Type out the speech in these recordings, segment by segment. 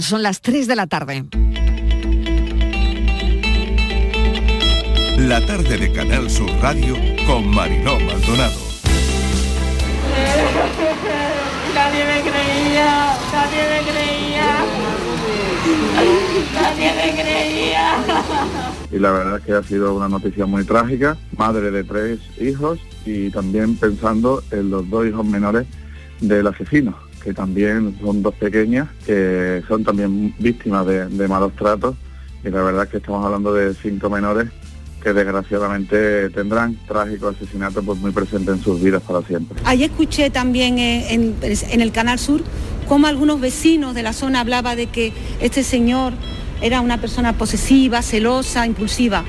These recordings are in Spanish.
Son las 3 de la tarde. La tarde de Canal Sur Radio con Mariló Maldonado. Nadie me creía, nadie me creía. Nadie me creía. Y la verdad es que ha sido una noticia muy trágica, madre de tres hijos y también pensando en los dos hijos menores del asesino, que también son dos pequeñas, que son también víctimas de, malos tratos. Y la verdad es que estamos hablando de cinco menores que desgraciadamente tendrán trágico asesinato pues muy presente en sus vidas para siempre. Ayer escuché también en, en- en el Canal Sur cómo algunos vecinos de la zona hablaba de que este señor era una persona posesiva, celosa, impulsiva.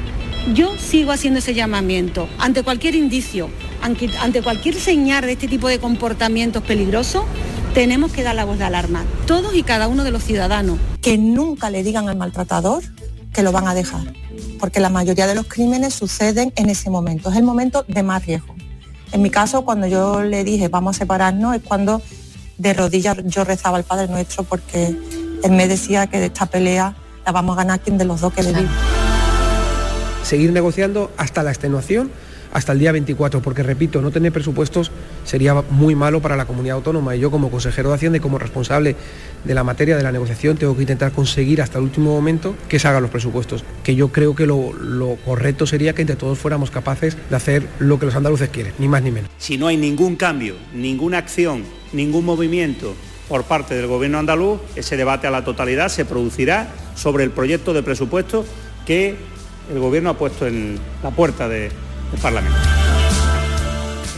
Yo sigo haciendo ese llamamiento. Ante cualquier indicio, ante cualquier señal de este tipo de comportamientos peligrosos, tenemos que dar la voz de alarma, todos y cada uno de los ciudadanos. que nunca le digan al maltratador que lo van a dejar, porque la mayoría de los crímenes suceden en ese momento, es el momento de más riesgo. En mi caso, cuando yo le dije vamos a separarnos, es cuando de rodillas yo rezaba al Padre Nuestro porque él me decía que de esta pelea la vamos a ganar quien de los dos que le vive. seguir negociando hasta la extenuación, hasta el día 24, porque repito, no tener presupuestos sería muy malo para la comunidad autónoma y yo como consejero de Hacienda y como responsable de la materia de la negociación tengo que intentar conseguir hasta el último momento que se hagan los presupuestos, que yo creo que lo, correcto sería que entre todos fuéramos capaces de hacer lo que los andaluces quieren, ni más ni menos. Si no hay ningún cambio, ninguna acción, ningún movimiento por parte del gobierno andaluz, ese debate a la totalidad se producirá sobre el proyecto de presupuesto que el gobierno ha puesto en la puerta de- del Parlamento.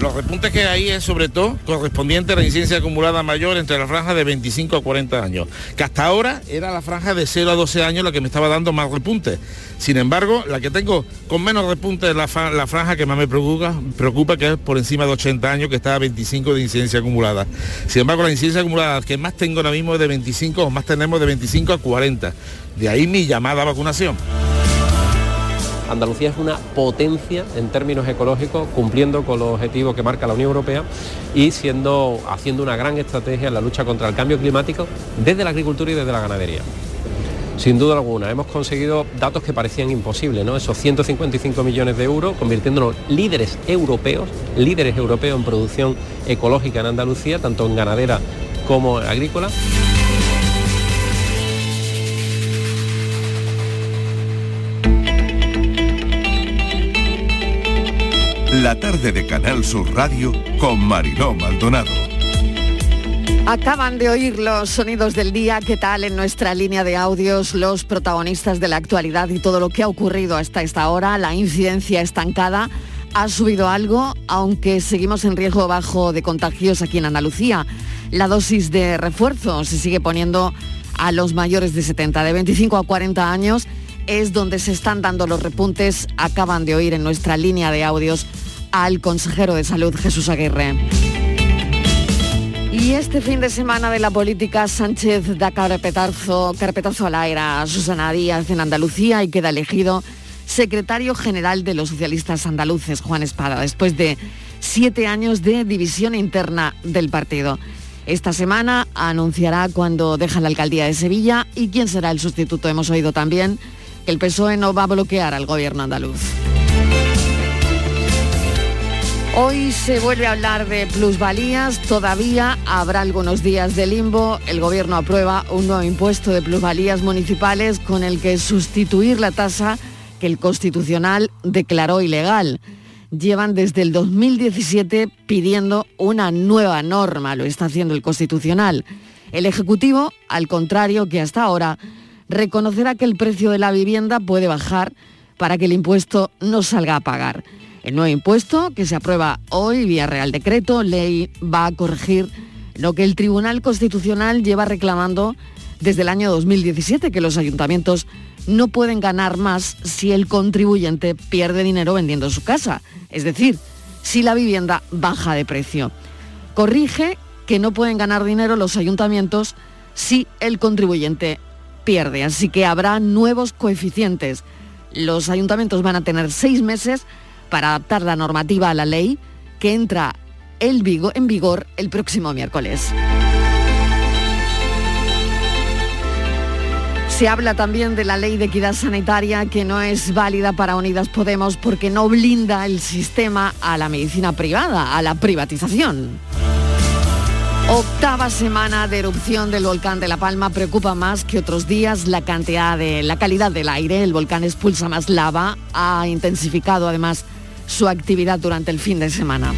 Los repuntes que hay es sobre todo correspondiente a la incidencia acumulada mayor entre la franja de 25 a 40 años, que hasta ahora era la franja de 0 a 12 años la que me estaba dando más repuntes. Sin embargo, la que tengo con menos repuntes es la, franja que más me preocupa, preocupa, que es por encima de 80 años, que está a 25 de incidencia acumulada. Sin embargo, la incidencia acumulada que más tengo ahora mismo es de 25 o más tenemos de 25 a 40. De ahí mi llamada a vacunación. Andalucía es una potencia en términos ecológicos, cumpliendo con los objetivos que marca la Unión Europea y siendo, haciendo una gran estrategia en la lucha contra el cambio climático desde la agricultura y desde la ganadería. Sin duda alguna, hemos conseguido datos que parecían imposibles, ¿no? Esos 155 millones de euros, convirtiéndonos líderes europeos, líderes europeos en producción ecológica en Andalucía, tanto en ganadera como agrícola. La tarde de Canal Sur Radio con Mariló Maldonado. Acaban de oír los sonidos del día, ¿qué tal en nuestra línea de audios los protagonistas de la actualidad y todo lo que ha ocurrido hasta esta hora? La incidencia estancada ha subido algo, aunque seguimos en riesgo bajo de contagios aquí en Andalucía. La dosis de refuerzo se sigue poniendo a los mayores de 70, de 25 a 40 años, es donde se están dando los repuntes. Acaban de oír en nuestra línea de audios al consejero de salud Jesús Aguirre. Y este fin de semana de la política, Sánchez da carpetazo, carpetazo al aire a Susana Díaz en Andalucía y queda elegido secretario general de los socialistas andaluces, Juan Espada, después de siete años de división interna del partido. Esta semana anunciará cuando deja la alcaldía de Sevilla y quién será el sustituto. Hemos oído también que el PSOE no va a bloquear al gobierno andaluz. Hoy se vuelve a hablar de plusvalías, todavía habrá algunos días de limbo. El Gobierno aprueba un nuevo impuesto de plusvalías municipales con el que sustituir la tasa que el Constitucional declaró ilegal. Llevan desde el 2017 pidiendo una nueva norma, lo está haciendo el Constitucional. El Ejecutivo, al contrario que hasta ahora, reconocerá que el precio de la vivienda puede bajar para que el impuesto no salga a pagar. El nuevo impuesto, que se aprueba hoy vía Real Decreto, ley, va a corregir lo que el Tribunal Constitucional lleva reclamando desde el año 2017, que los ayuntamientos no pueden ganar más si el contribuyente pierde dinero vendiendo su casa, es decir, si la vivienda baja de precio. Corrige que no pueden ganar dinero los ayuntamientos si el contribuyente pierde, así que habrá nuevos coeficientes. Los ayuntamientos van a tener seis meses para adaptar la normativa a la ley que entra el vigo- en vigor el próximo miércoles. Se habla también de la ley de equidad sanitaria que no es válida para Unidas Podemos porque no blinda el sistema a la medicina privada, a la privatización. Octava semana de erupción del volcán de La Palma preocupa más que otros días la cantidad de la calidad del aire. El volcán expulsa más lava, ha intensificado además su actividad durante el fin de semana.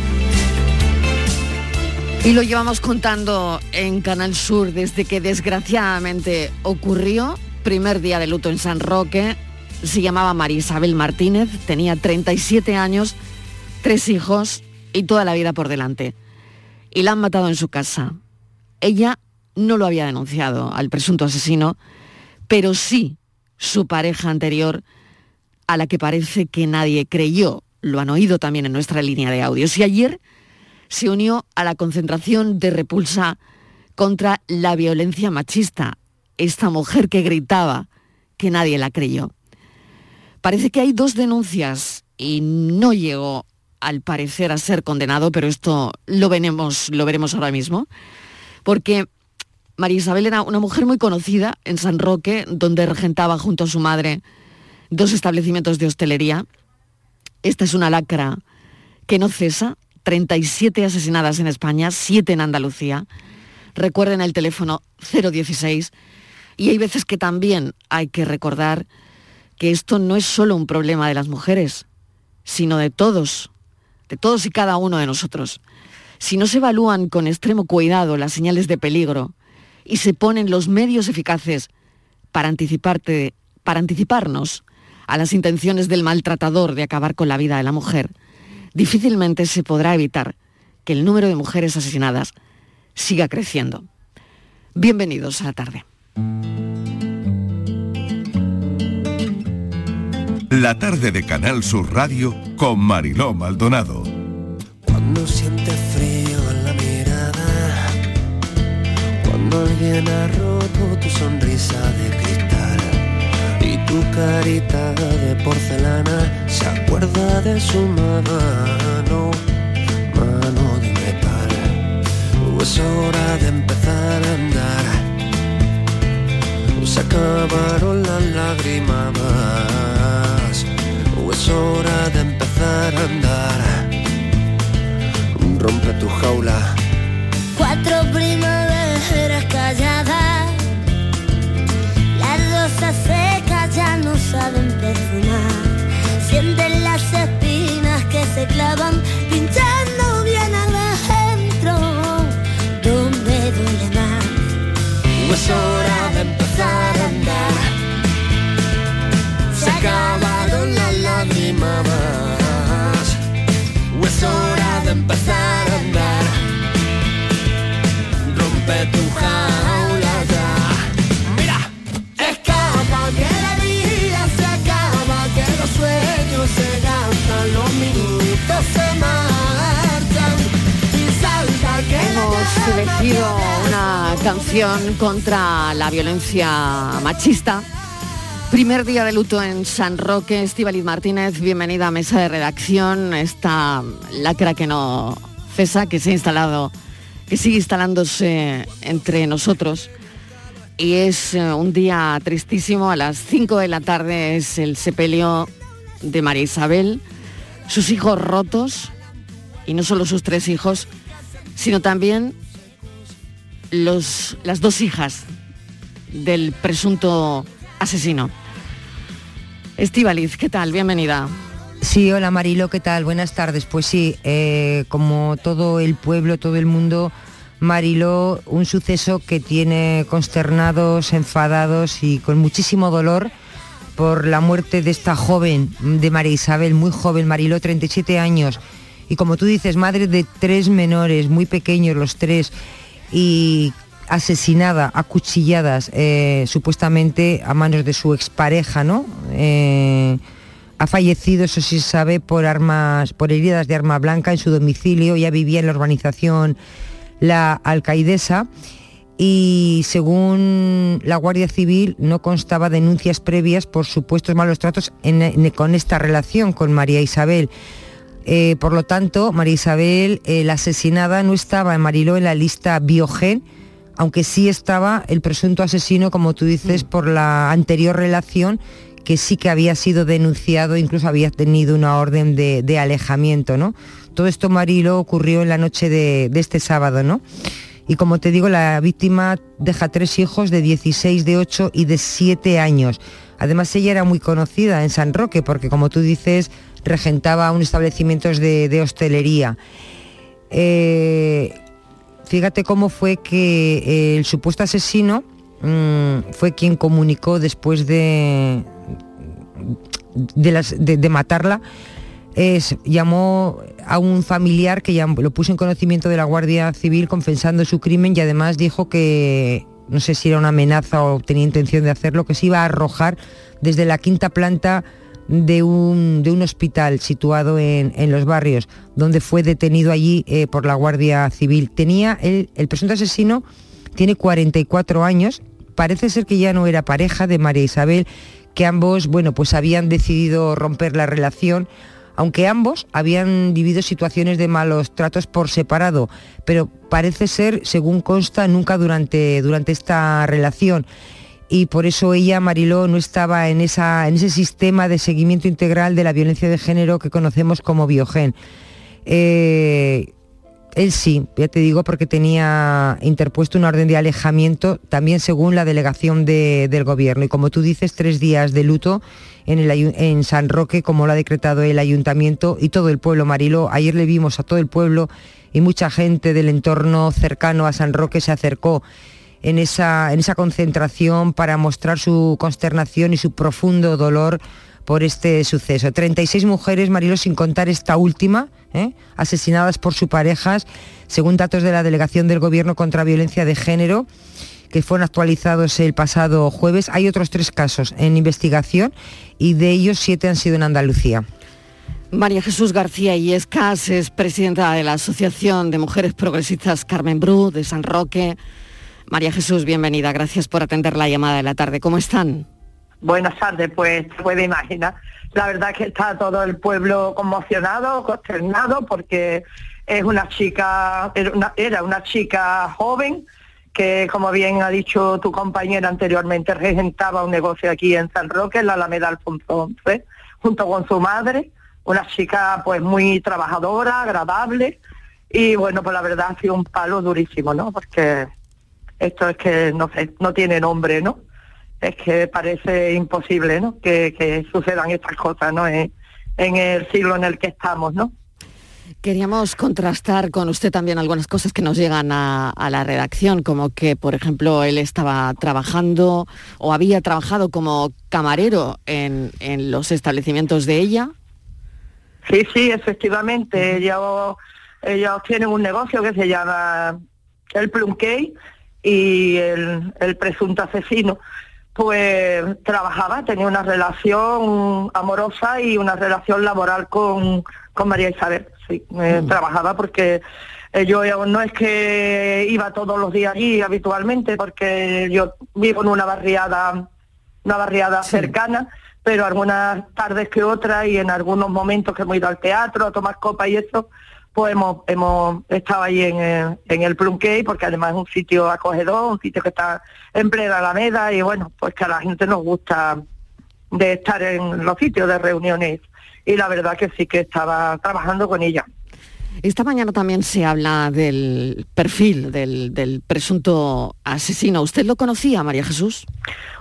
Y lo llevamos contando en Canal Sur desde que desgraciadamente ocurrió primer día de luto en San Roque, se llamaba María Isabel Martínez, tenía 37 años, tres hijos y toda la vida por delante. Y la han matado en su casa. Ella no lo había denunciado al presunto asesino, pero sí su pareja anterior, a la que parece que nadie creyó. Lo han oído también en nuestra línea de audios. Y ayer se unió a la concentración de repulsa contra la violencia machista esta mujer que gritaba que nadie la creyó. Parece que hay dos denuncias y no llegó al parecer a ser condenado, pero esto lo veremos, lo veremos ahora mismo, porque María Isabel era una mujer muy conocida en San Roque, donde regentaba junto a su madre dos establecimientos de hostelería. Esta es una lacra que no cesa, 37 asesinadas en España, 7 en Andalucía. Recuerden el teléfono 016 y hay veces que también hay que recordar que esto no es solo un problema de las mujeres, sino de todos, de todos y cada uno de nosotros. Si no se evalúan con extremo cuidado las señales de peligro y se ponen los medios eficaces para, anticiparte, para anticiparnos a las intenciones del maltratador de acabar con la vida de la mujer, difícilmente se podrá evitar que el número de mujeres asesinadas siga creciendo. Bienvenidos a la tarde. La tarde de Canal Sur Radio con Mariló Maldonado. Cuando sientes frío en la mirada, cuando alguien ha roto tu sonrisa de tu carita de porcelana se acuerda de su mano, mano de metal. Es hora de empezar a andar se acabaron las lágrimas. O es hora de empezar a andar. Rompe tu jaula. Cuatro primaveras calladas. Se clavan pinchando bien adentro. Donde duele más. O es hora de empezar a andar. Se acabaron canción contra la violencia machista. Primer día de luto en San Roque. Estíbaliz Martínez, bienvenida a mesa de redacción. Esta lacra que no cesa, que se ha instalado, que sigue instalándose entre nosotros. Y es eh, un día tristísimo. A las 5 de la tarde es el sepelio de María Isabel, sus hijos rotos, y no solo sus tres hijos, sino también los, las dos hijas del presunto asesino. Estíbaliz, ¿qué tal? Bienvenida. Sí, hola Marilo, ¿qué tal? Buenas tardes. Pues sí, eh, como todo el pueblo, todo el mundo, Marilo, un suceso que tiene consternados, enfadados y con muchísimo dolor por la muerte de esta joven, de María Isabel, muy joven, Marilo, 37 años. Y como tú dices, madre de tres menores, muy pequeños los tres, y asesinada, acuchilladas, eh, supuestamente a manos de su expareja, ¿no? Eh, ha fallecido, eso sí se sabe, por armas, por heridas de arma blanca en su domicilio, ya vivía en la urbanización La Alcaidesa y según la Guardia Civil no constaba denuncias previas por supuestos malos tratos con esta relación con María Isabel. Eh, por lo tanto, María Isabel, eh, la asesinada, no estaba en Mariló en la lista Biogen, aunque sí estaba el presunto asesino, como tú dices, por la anterior relación que sí que había sido denunciado, incluso había tenido una orden de, de alejamiento, ¿no? Todo esto, Marilo, ocurrió en la noche de, de este sábado, ¿no? Y como te digo, la víctima deja tres hijos de 16, de 8 y de 7 años. Además, ella era muy conocida en San Roque porque, como tú dices, regentaba un establecimiento de, de hostelería. Eh, fíjate cómo fue que el supuesto asesino mm, fue quien comunicó después de, de, matarla, llamó a un familiar que llam- lo puso en conocimiento de la Guardia Civil confesando su crimen y además dijo que, no sé si era una amenaza o tenía intención de hacerlo, que se iba a arrojar desde la quinta planta de un, de un hospital situado en, en los barrios, donde fue detenido allí eh, por la Guardia Civil. Tenía el, el presunto asesino, tiene 44 años, parece ser que ya no era pareja de María Isabel, que ambos, bueno, pues habían decidido romper la relación, aunque ambos habían vivido situaciones de malos tratos por separado, pero parece ser, según consta, nunca durante, durante esta relación. Y por eso ella, Mariló, no estaba en, esa, en ese sistema de seguimiento integral de la violencia de género que conocemos como Biogen. Eh, él sí, ya te digo, porque tenía interpuesto una orden de alejamiento, también según la delegación de- del gobierno. Y como tú dices, tres días de luto en, el en San Roque, como lo ha decretado el ayuntamiento y todo el pueblo Mariló. Ayer le vimos a todo el pueblo y mucha gente del entorno cercano a San Roque se acercó en esa, en esa concentración para mostrar su consternación y su profundo dolor por este suceso. 36 mujeres, Marilo, sin contar esta última, ¿eh? asesinadas por sus parejas, según datos de la Delegación del Gobierno contra Violencia de Género, que fueron actualizados el pasado jueves. Hay otros tres casos en investigación y de ellos siete han sido en Andalucía. María Jesús García Illescas es presidenta de la Asociación de Mujeres Progresistas Carmen Bru de San Roque. María Jesús, bienvenida. Gracias por atender la llamada de la tarde. ¿Cómo están? Buenas tardes, pues se puede imaginar. La verdad es que está todo el pueblo conmocionado, consternado, porque es una chica, era una, era una chica joven que, como bien ha dicho tu compañera anteriormente, regentaba un negocio aquí en San Roque, en la Alameda Alfonso XI, junto con su madre, una chica pues muy trabajadora, agradable, y bueno, pues la verdad ha sido un palo durísimo, ¿no? Porque esto es que, no sé, no tiene nombre, ¿no? Es que parece imposible ¿no? que, que sucedan estas cosas ¿no? en, en el siglo en el que estamos. ¿no? Queríamos contrastar con usted también algunas cosas que nos llegan a, a la redacción, como que, por ejemplo, él estaba trabajando o había trabajado como camarero en, en los establecimientos de ella. Sí, sí, efectivamente. ellos, ellos tienen un negocio que se llama el Plum Cake y el, el presunto asesino pues trabajaba, tenía una relación amorosa y una relación laboral con, con María Isabel. Sí, eh, trabajaba porque eh, yo no es que iba todos los días allí habitualmente, porque yo vivo en una barriada, una barriada cercana, pero algunas tardes que otras y en algunos momentos que hemos ido al teatro a tomar copa y eso, pues hemos, hemos estado ahí en el, en el Plum Cake, porque además es un sitio acogedor, un sitio que está en plena Alameda y bueno, pues que a la gente nos gusta de estar en los sitios de reuniones y la verdad que sí que estaba trabajando con ella. Esta mañana también se habla del perfil del, del presunto asesino. ¿Usted lo conocía, María Jesús?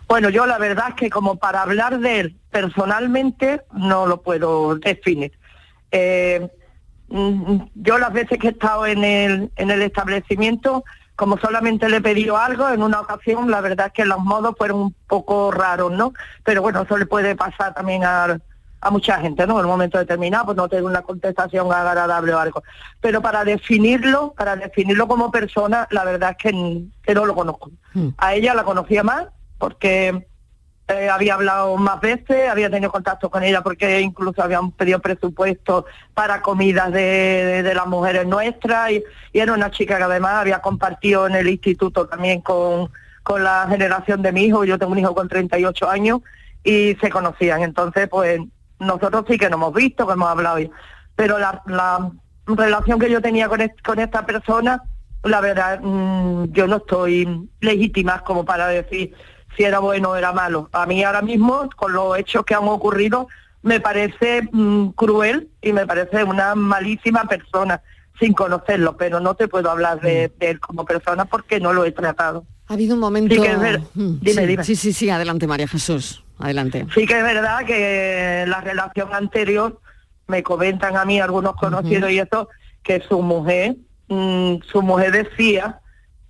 Bueno, yo la verdad es que como para hablar de él personalmente no lo puedo definir. Eh, yo las veces que he estado en el, en el establecimiento, como solamente le he pedido algo, en una ocasión la verdad es que los modos fueron un poco raros, ¿no? Pero bueno, eso le puede pasar también a, a mucha gente, ¿no? En un momento determinado, pues no tener una contestación agradable o algo. Pero para definirlo, para definirlo como persona, la verdad es que, que no lo conozco. A ella la conocía más porque eh, había hablado más veces, había tenido contacto con ella porque incluso habían pedido presupuesto para comidas de, de- las mujeres nuestras y, era una chica que además había compartido en el instituto también con, con la generación de mi hijo, yo tengo un hijo con 38 años y se conocían, entonces pues nosotros sí que nos hemos visto, que hemos hablado, pero la, la relación que yo tenía con, est- con esta persona la verdad, mm, yo no estoy legítima como para decir si era bueno o era malo. A mí ahora mismo, con los hechos que han ocurrido, me parece mm, cruel y me parece una malísima persona sin conocerlo, pero no te puedo hablar de, de él como persona porque no lo he tratado. Ha habido un momento... Sí, que es ver- Mm, Dime, sí, dime. sí, sí, sí, adelante María Jesús, adelante. Sí que es verdad que la relación anterior, me comentan a mí algunos conocidos y eso, que su mujer, mm, su mujer decía,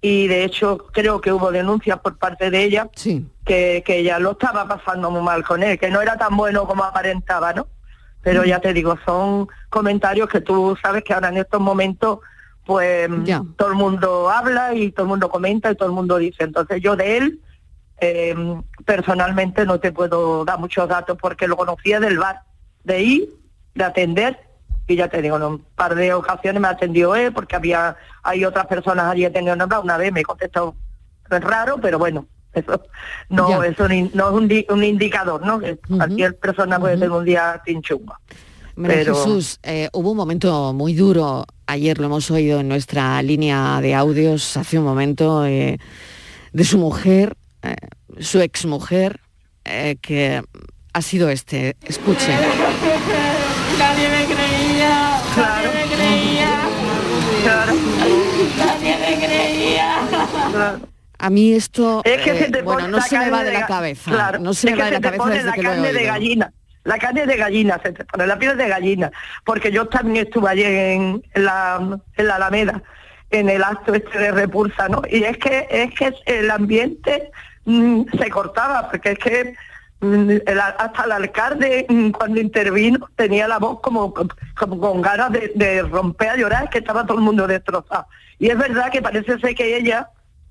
y de hecho creo que hubo denuncias por parte de ella, que, que ella lo estaba pasando muy mal con él, que no era tan bueno como aparentaba, ¿no? Pero ya te digo, son comentarios que tú sabes que ahora en estos momentos pues todo el mundo habla y todo el mundo comenta y todo el mundo dice. Entonces yo de él eh, personalmente no te puedo dar muchos datos porque lo conocía del bar, de ir, de atender y ya te digo, en un par de ocasiones me atendió él porque había hay otras personas allí atendiendo una vez me contestó es raro, pero bueno, eso no Ya. es un, no es un, di- un indicador, ¿no? Que Cualquier persona puede tener un día sin. María Pero- Jesús, eh, hubo un momento muy duro, ayer lo hemos oído en nuestra línea de audios hace un momento, eh, de su mujer, eh, su exmujer, eh, que ha sido este. Escuche. Nadie me creía, creía. A mí esto, Es que eh, se te bueno, no se me va de la cabeza, Claro, no se es me que va de la se te cabeza desde la que lo he carne de gallina. La carne de gallina, se te pone la piel de gallina. Porque yo también estuve ayer en, en la, en la Alameda, en el acto este de repulsa, ¿no? Y es que, es que el ambiente mm, se cortaba, porque es que el- hasta el alcalde mm, cuando intervino tenía la voz como, como con ganas de, romper a llorar, que estaba todo el mundo destrozado. Y es verdad que parece ser que ella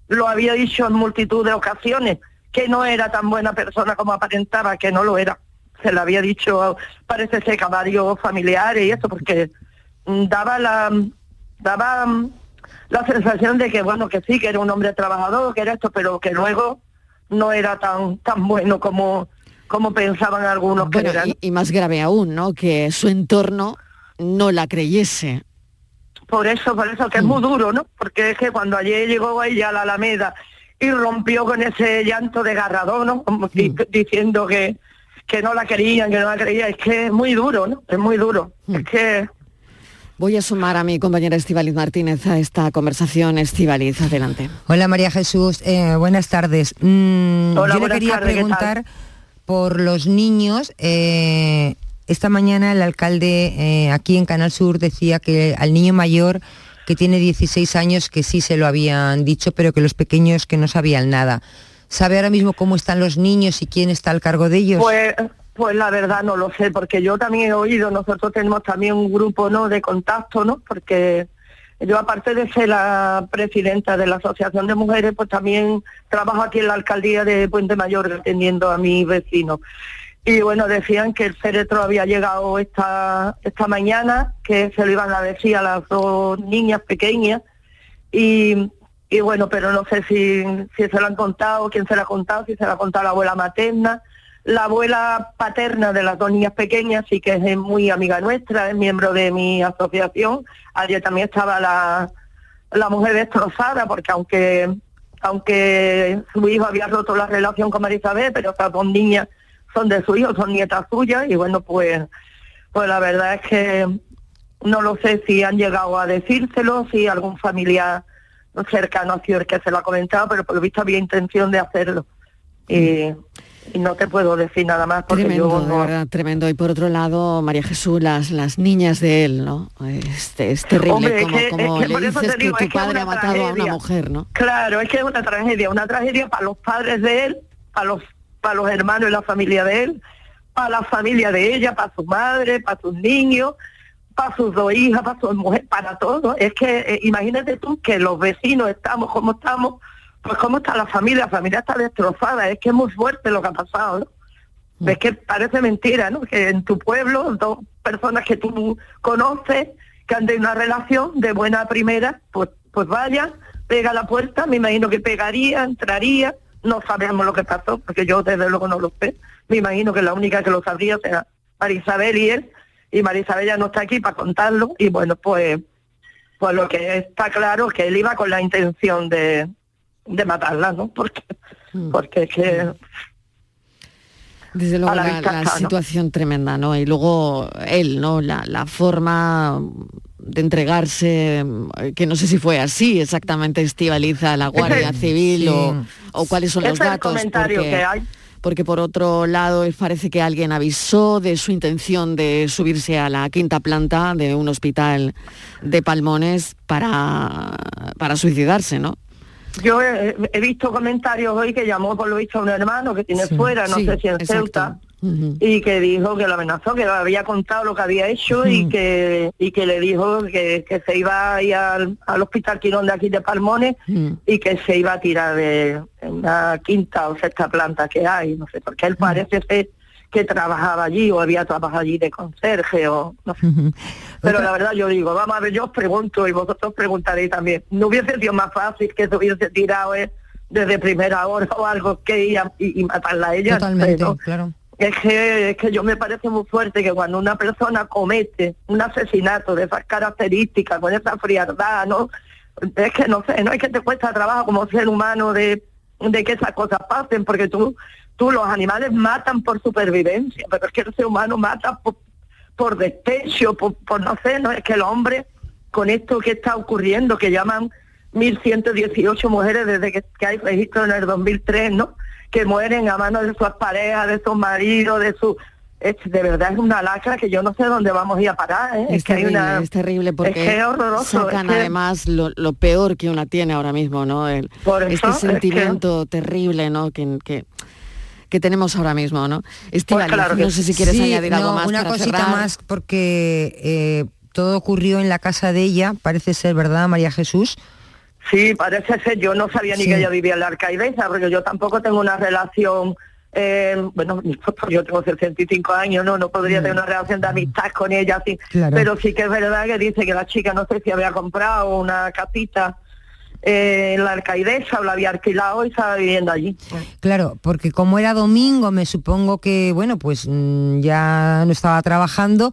lo había dicho en multitud de ocasiones, que no era tan buena persona como aparentaba, que no lo era. Se lo había dicho, parece ser que a varios familiares y eso, porque mm, daba la daba mm, la sensación de que bueno que sí, que era un hombre trabajador, que era esto, pero que luego no era tan tan bueno como como pensaban algunos que Bueno, era. ¿no? y, y más grave aún, ¿no? Que su entorno no la creyese. Por eso, por eso que es muy duro, ¿no? Porque es que cuando ayer llegó ella a la Alameda y rompió con ese llanto desgarrador, ¿no? Como di- diciendo que, que no la querían, que no la querían, es que es muy duro, ¿no? Es muy duro. Es que Voy a sumar a mi compañera Estivaliz Martínez a esta conversación. Estivaliz, adelante. Hola María Jesús, eh, buenas tardes. Mm, Hola, yo le quería tardes, ¿qué tal? Por los niños. eh, esta mañana el alcalde eh, aquí en Canal Sur decía que al niño mayor que tiene 16 años que sí se lo habían dicho, pero que los pequeños que no sabían nada. ¿Sabe ahora mismo cómo están los niños y quién está al cargo de ellos? Pues, pues la verdad no lo sé, porque yo también he oído, nosotros tenemos también un grupo ¿no? de contacto, ¿no? Porque yo aparte de ser la presidenta de la Asociación de Mujeres, pues también trabajo aquí en la alcaldía de Puente Mayor atendiendo a mis vecinos. Y bueno, decían que el féretro había llegado esta, esta mañana, que se lo iban a decir a las dos niñas pequeñas. Y, y bueno, pero no sé si, si se lo han contado, quién se lo ha contado, si se lo ha contado la abuela materna. La abuela paterna de las dos niñas pequeñas sí que es muy amiga nuestra, es miembro de mi asociación. Ayer también estaba la, la mujer destrozada, porque aunque aunque su hijo había roto la relación con Marisabel, pero esas dos niñas son de su hijo, son nietas suyas, y bueno, pues, pues la verdad es que no lo sé si han llegado a decírselo, si algún familiar cercano ha sido el que se lo ha comentado, pero por lo visto había intención de hacerlo. Y, y no te puedo decir nada más porque Tremendo, yo de no- verdad, tremendo. Y por otro lado, María Jesús, las, las niñas de él, ¿no? Este, es terrible Hombre, es como, que- como es que le por eso dices que digo, tu es que es padre ha matado a una mujer, ¿no? Claro, es que es una tragedia, una tragedia para los padres de él, para los, para los hermanos y la familia de él, para la familia de ella, para su madre, para sus niños, para sus dos hijas, para su mujer, para todo. Es que eh, imagínate tú que los vecinos estamos como estamos, pues cómo está la familia, la familia está destrozada, es que es muy fuerte lo que ha pasado, ¿no? Es que parece mentira, ¿no? Que en tu pueblo, dos personas que tú conoces, que han tenido una relación de buena primera, pues, pues vayan, pega la puerta, me imagino que pegaría, entraría, no sabemos lo que pasó, porque yo desde luego no lo sé. Me imagino que la única que lo sabría será Marisabel y él, y Marisabel ya no está aquí para contarlo, y bueno, pues Pues lo que está claro es que él iba con la intención de, de matarla, ¿no? Porque, Mm. porque es que Desde luego la la, vista la está, ¿no? situación tremenda, ¿no? Y luego él, ¿no? La, la forma de entregarse, eh, que no sé si fue así exactamente Estivaliza a la Guardia Civil Sí. o, o cuáles son ese los es el datos. comentario porque, que hay. porque por otro lado parece que alguien avisó de su intención de subirse a la quinta planta de un hospital de Palmones para, para suicidarse, ¿no? Yo he, he visto comentarios hoy que llamó por lo visto a un hermano que tiene Sí, fuera, no sí, sé si en exacto. Ceuta, y que dijo que lo amenazó, que le había contado lo que había hecho y que y que le dijo que, que se iba a ir al, al hospital Quirón de aquí de Palmones y que se iba a tirar de una quinta o sexta planta que hay, no sé, porque él parece ser que trabajaba allí o había trabajado allí de conserje o no sé. Pero la verdad yo digo, vamos a ver, yo os pregunto y vosotros preguntaréis también, ¿no hubiese sido más fácil que se hubiese tirado eh, desde primera hora o algo que ir a- y, y matarla a ella? Totalmente, Pero claro. Es que, es que yo me parece muy fuerte que cuando una persona comete un asesinato de esas características, con esa frialdad, ¿no? Es que no sé, no es que te cuesta trabajo como ser humano de, de que esas cosas pasen, porque tú, tú los animales matan por supervivencia, pero es que el ser humano mata por, por despecho, por, por no sé, no es que el hombre, con esto que está ocurriendo, que llaman 1.118 mujeres desde que, que hay registro en el 2003, ¿no? Que mueren a manos de sus parejas, de sus maridos, de su... Es, de verdad es una lacra que yo no sé dónde vamos a ir a parar, ¿eh? Es, que hay terrible, una... es terrible porque que es horroroso, sacan que- además lo, lo peor que una tiene ahora mismo, ¿no? El, Por eso, este sentimiento terrible, ¿no? Que, que, que tenemos ahora mismo, ¿no? Estíbaliz, claro que no sé si quieres Sí, añadir algo no, más Una para cosita cerrar. más porque eh, todo ocurrió en la casa de ella, parece ser, ¿verdad, María Jesús? Sí, parece ser, yo no sabía ni que ella vivía en la Arcaidesa, porque yo tampoco tengo una relación, eh, bueno, yo tengo 65 años, no no podría tener una relación de amistad con ella, así, Claro. pero sí que es verdad que dice que la chica no sé si había comprado una casita eh, en la Arcaidesa o la había alquilado y estaba viviendo allí. Claro, porque como era domingo, me supongo que, bueno, pues mm, ya no estaba trabajando.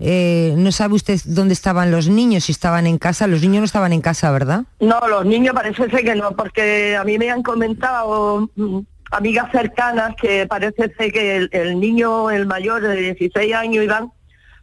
Eh, no sabe usted dónde estaban los niños, si estaban en casa. Los niños no estaban en casa, ¿verdad? No, los niños parece ser que no, porque a mí me han comentado mm, amigas cercanas que parece ser que el, el niño, el mayor de 16 años, Iván,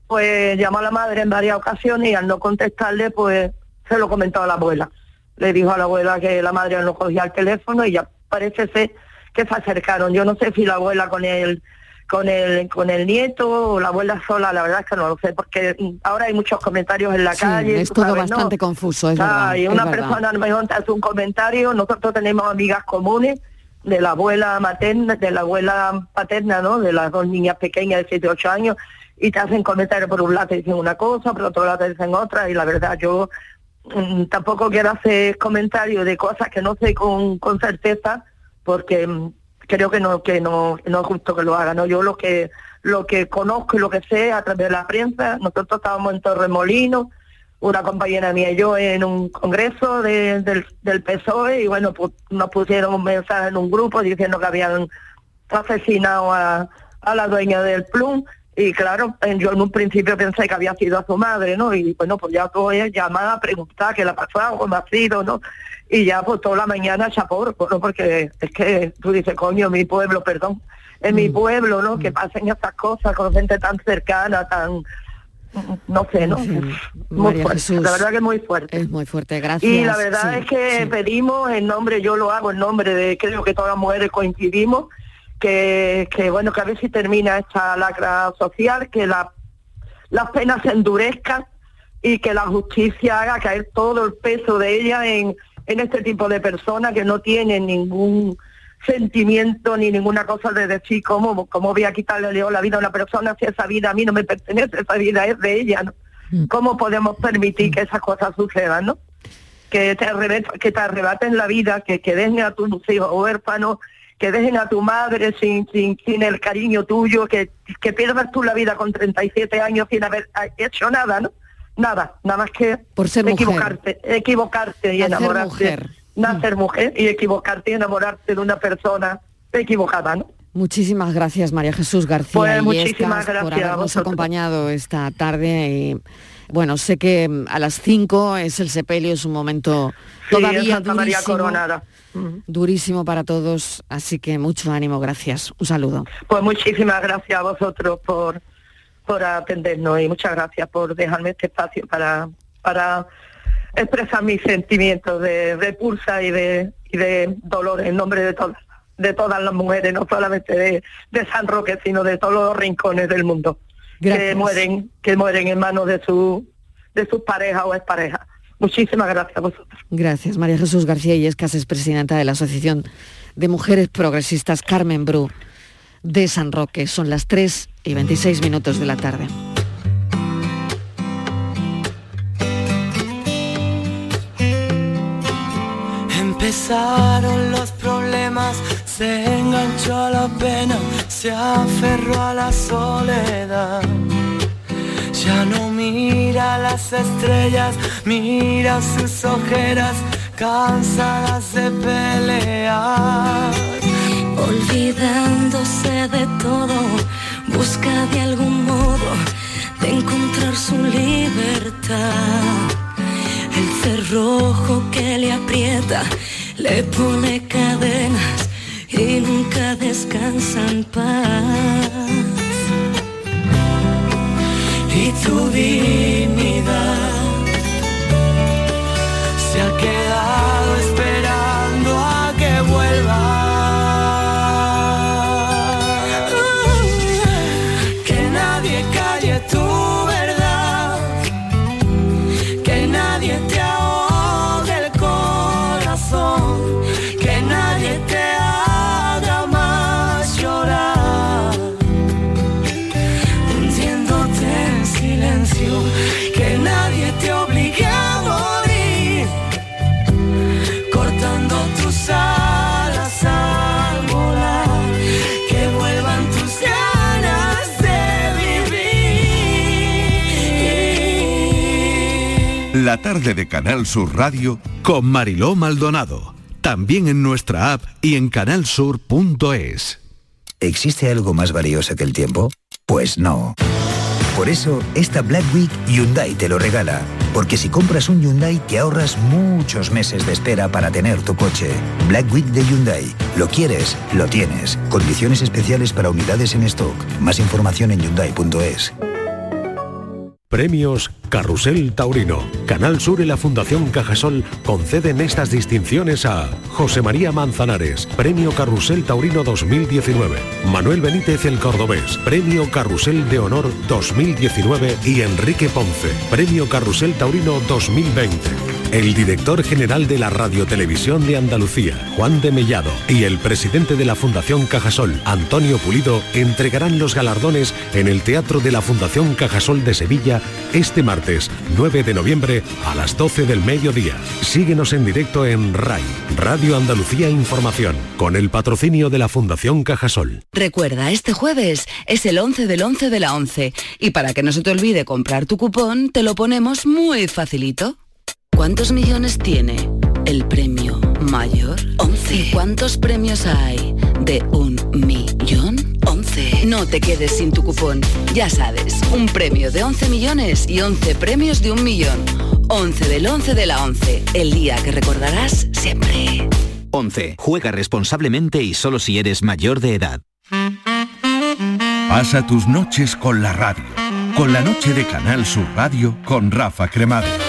pues llamó a la madre en varias ocasiones y al no contestarle, pues se lo comentó a la abuela. Le dijo a la abuela que la madre no cogía el teléfono y ya parece ser que se acercaron. Yo no sé si la abuela con el con el con el nieto o la abuela sola, la verdad es que no lo sé, porque ahora hay muchos comentarios en la Sí, calle. es todo sabes, ¿no? bastante confuso, es verdad. y una verdad. persona a lo mejor te hace un comentario, nosotros tenemos amigas comunes de la abuela materna, de la abuela paterna, ¿no? De las dos niñas pequeñas de 7, 8 años, y te hacen comentarios por un lado te dicen una cosa, por otro lado te dicen otra, y la verdad yo tampoco quiero hacer comentarios de cosas que no sé con, con certeza, porque mm, creo que no, que no, no es justo que lo hagan, ¿no? Yo lo que lo que conozco y lo que sé a través de la prensa, nosotros estábamos en Torremolinos, una compañera mía y yo en un congreso de- del, del PSOE y bueno, pues nos pusieron un mensaje en un grupo diciendo que habían asesinado a, a la dueña del Plum y claro, yo en un principio pensé que había sido a su madre, ¿no? Y bueno, pues ya todo es llamar a preguntar qué le ha pasado, cómo ha sido, ¿no? Y ya pues toda la mañana chapor, ¿no? Porque es que tú dices, coño, mi pueblo, perdón, en mi pueblo, ¿no? Que pasen estas cosas con gente tan cercana, tan, no sé, ¿no? muy fuerte, Jesús, la verdad que es muy fuerte. Es muy fuerte, gracias. Y la verdad Sí, es que sí. pedimos en nombre, yo lo hago en nombre de, creo que todas las mujeres coincidimos, que, que bueno, que a ver si termina esta lacra social, que la, las penas se endurezcan y que la justicia haga caer todo el peso de ella en, en este tipo de personas que no tienen ningún sentimiento ni ninguna cosa de decir cómo, cómo voy a quitarle la vida a una persona si esa vida a mí no me pertenece, esa vida es de ella, ¿no? ¿Cómo podemos permitir que esas cosas sucedan, no? Que te, arrebet- que te arrebaten la vida, que, que dejen a tus hijos huérfanos, que dejen a tu madre sin, sin, sin el cariño tuyo, que, que pierdas tú la vida con 37 años sin haber ah, hecho nada, ¿no? Nada, nada más que Por ser mujer. equivocarte, equivocarte y enamorarte. mujer. Nacer mujer y equivocarte y enamorarte de una persona equivocada, ¿no? Muchísimas gracias, María Jesús García Pues muchísimas por gracias a habernos acompañado esta tarde y Bueno, sé que mm, a las 5 es el sepelio, es un momento Sí, todavía Santa María durísimo, para todos, así que mucho ánimo, gracias. Un saludo. Pues muchísimas gracias a vosotros por, por atendernos y muchas gracias por dejarme este espacio para, para expresar mis sentimientos de repulsa y de, y de dolor en nombre de todas de todas las mujeres, no solamente de, de San Roque, sino de todos los rincones del mundo que mueren, que mueren en manos de su de sus parejas o exparejas. Muchísimas gracias a vosotros. Gracias, María Jesús García Illescas es presidenta de la Asociación de Mujeres Progresistas Carmen Bru de San Roque. Son las 3 y 26 minutos de la tarde. Empezaron los problemas, se enganchó a la pena, se aferró a la soledad. Ya no mira las estrellas, mira sus ojeras, cansadas de pelear. Olvidándose de todo, busca de algún modo de encontrar su libertad. El cerrojo que le aprieta, le pone cadenas y nunca descansa en paz. Y tu tarde de Canal Sur Radio con Mariló Maldonado. También en nuestra app y en canalsur.es. ¿Existe algo más valioso que el tiempo? Pues no. Por eso, esta Black Week Hyundai te lo regala. Porque si compras un Hyundai te ahorras muchos meses de espera para tener tu coche. Black Week de Hyundai. Lo quieres, lo tienes. Condiciones especiales para unidades en stock. Más información en hyundai.es. Premios Carrusel Taurino. Canal Sur y la Fundación Cajasol conceden estas distinciones a José María Manzanares, Premio Carrusel Taurino 2019, Manuel Benítez el Cordobés, Premio Carrusel de Honor 2019 y Enrique Ponce, Premio Carrusel Taurino 2020. El director general de la Radiotelevisión de Andalucía, Juan de Mellado, y el presidente de la Fundación Cajasol, Antonio Pulido, entregarán los galardones en el Teatro de la Fundación Cajasol de Sevilla este martes 9 de noviembre a las 12 del mediodía. Síguenos en directo en RAI, Radio Andalucía Información, con el patrocinio de la Fundación Cajasol. Recuerda, este jueves es el 11 del 11 de la 11 y para que no se te olvide comprar tu cupón, te lo ponemos muy facilito. ¿Cuántos millones tiene el premio mayor? 11. ¿Y cuántos premios hay de un millón? 11. No te quedes sin tu cupón. Ya sabes, un premio de 11 millones y 11 premios de un millón. 11 del 11 de la 11. El día que recordarás siempre. 11. Juega responsablemente y solo si eres mayor de edad. Pasa tus noches con la radio. Con la noche de Canal Sur Radio con Rafa Cremades.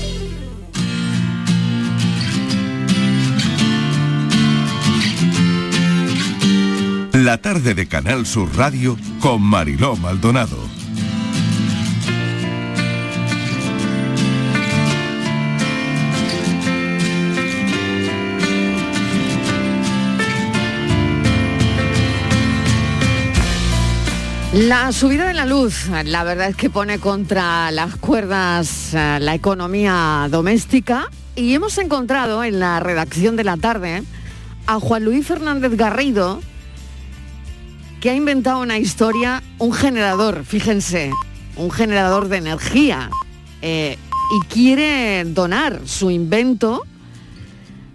La tarde de Canal Sur Radio con Mariló Maldonado. La subida de la luz, la verdad es que pone contra las cuerdas eh, la economía doméstica y hemos encontrado en la redacción de la tarde a Juan Luis Fernández Garrido que ha inventado una historia, un generador, fíjense, un generador de energía, eh, y quiere donar su invento,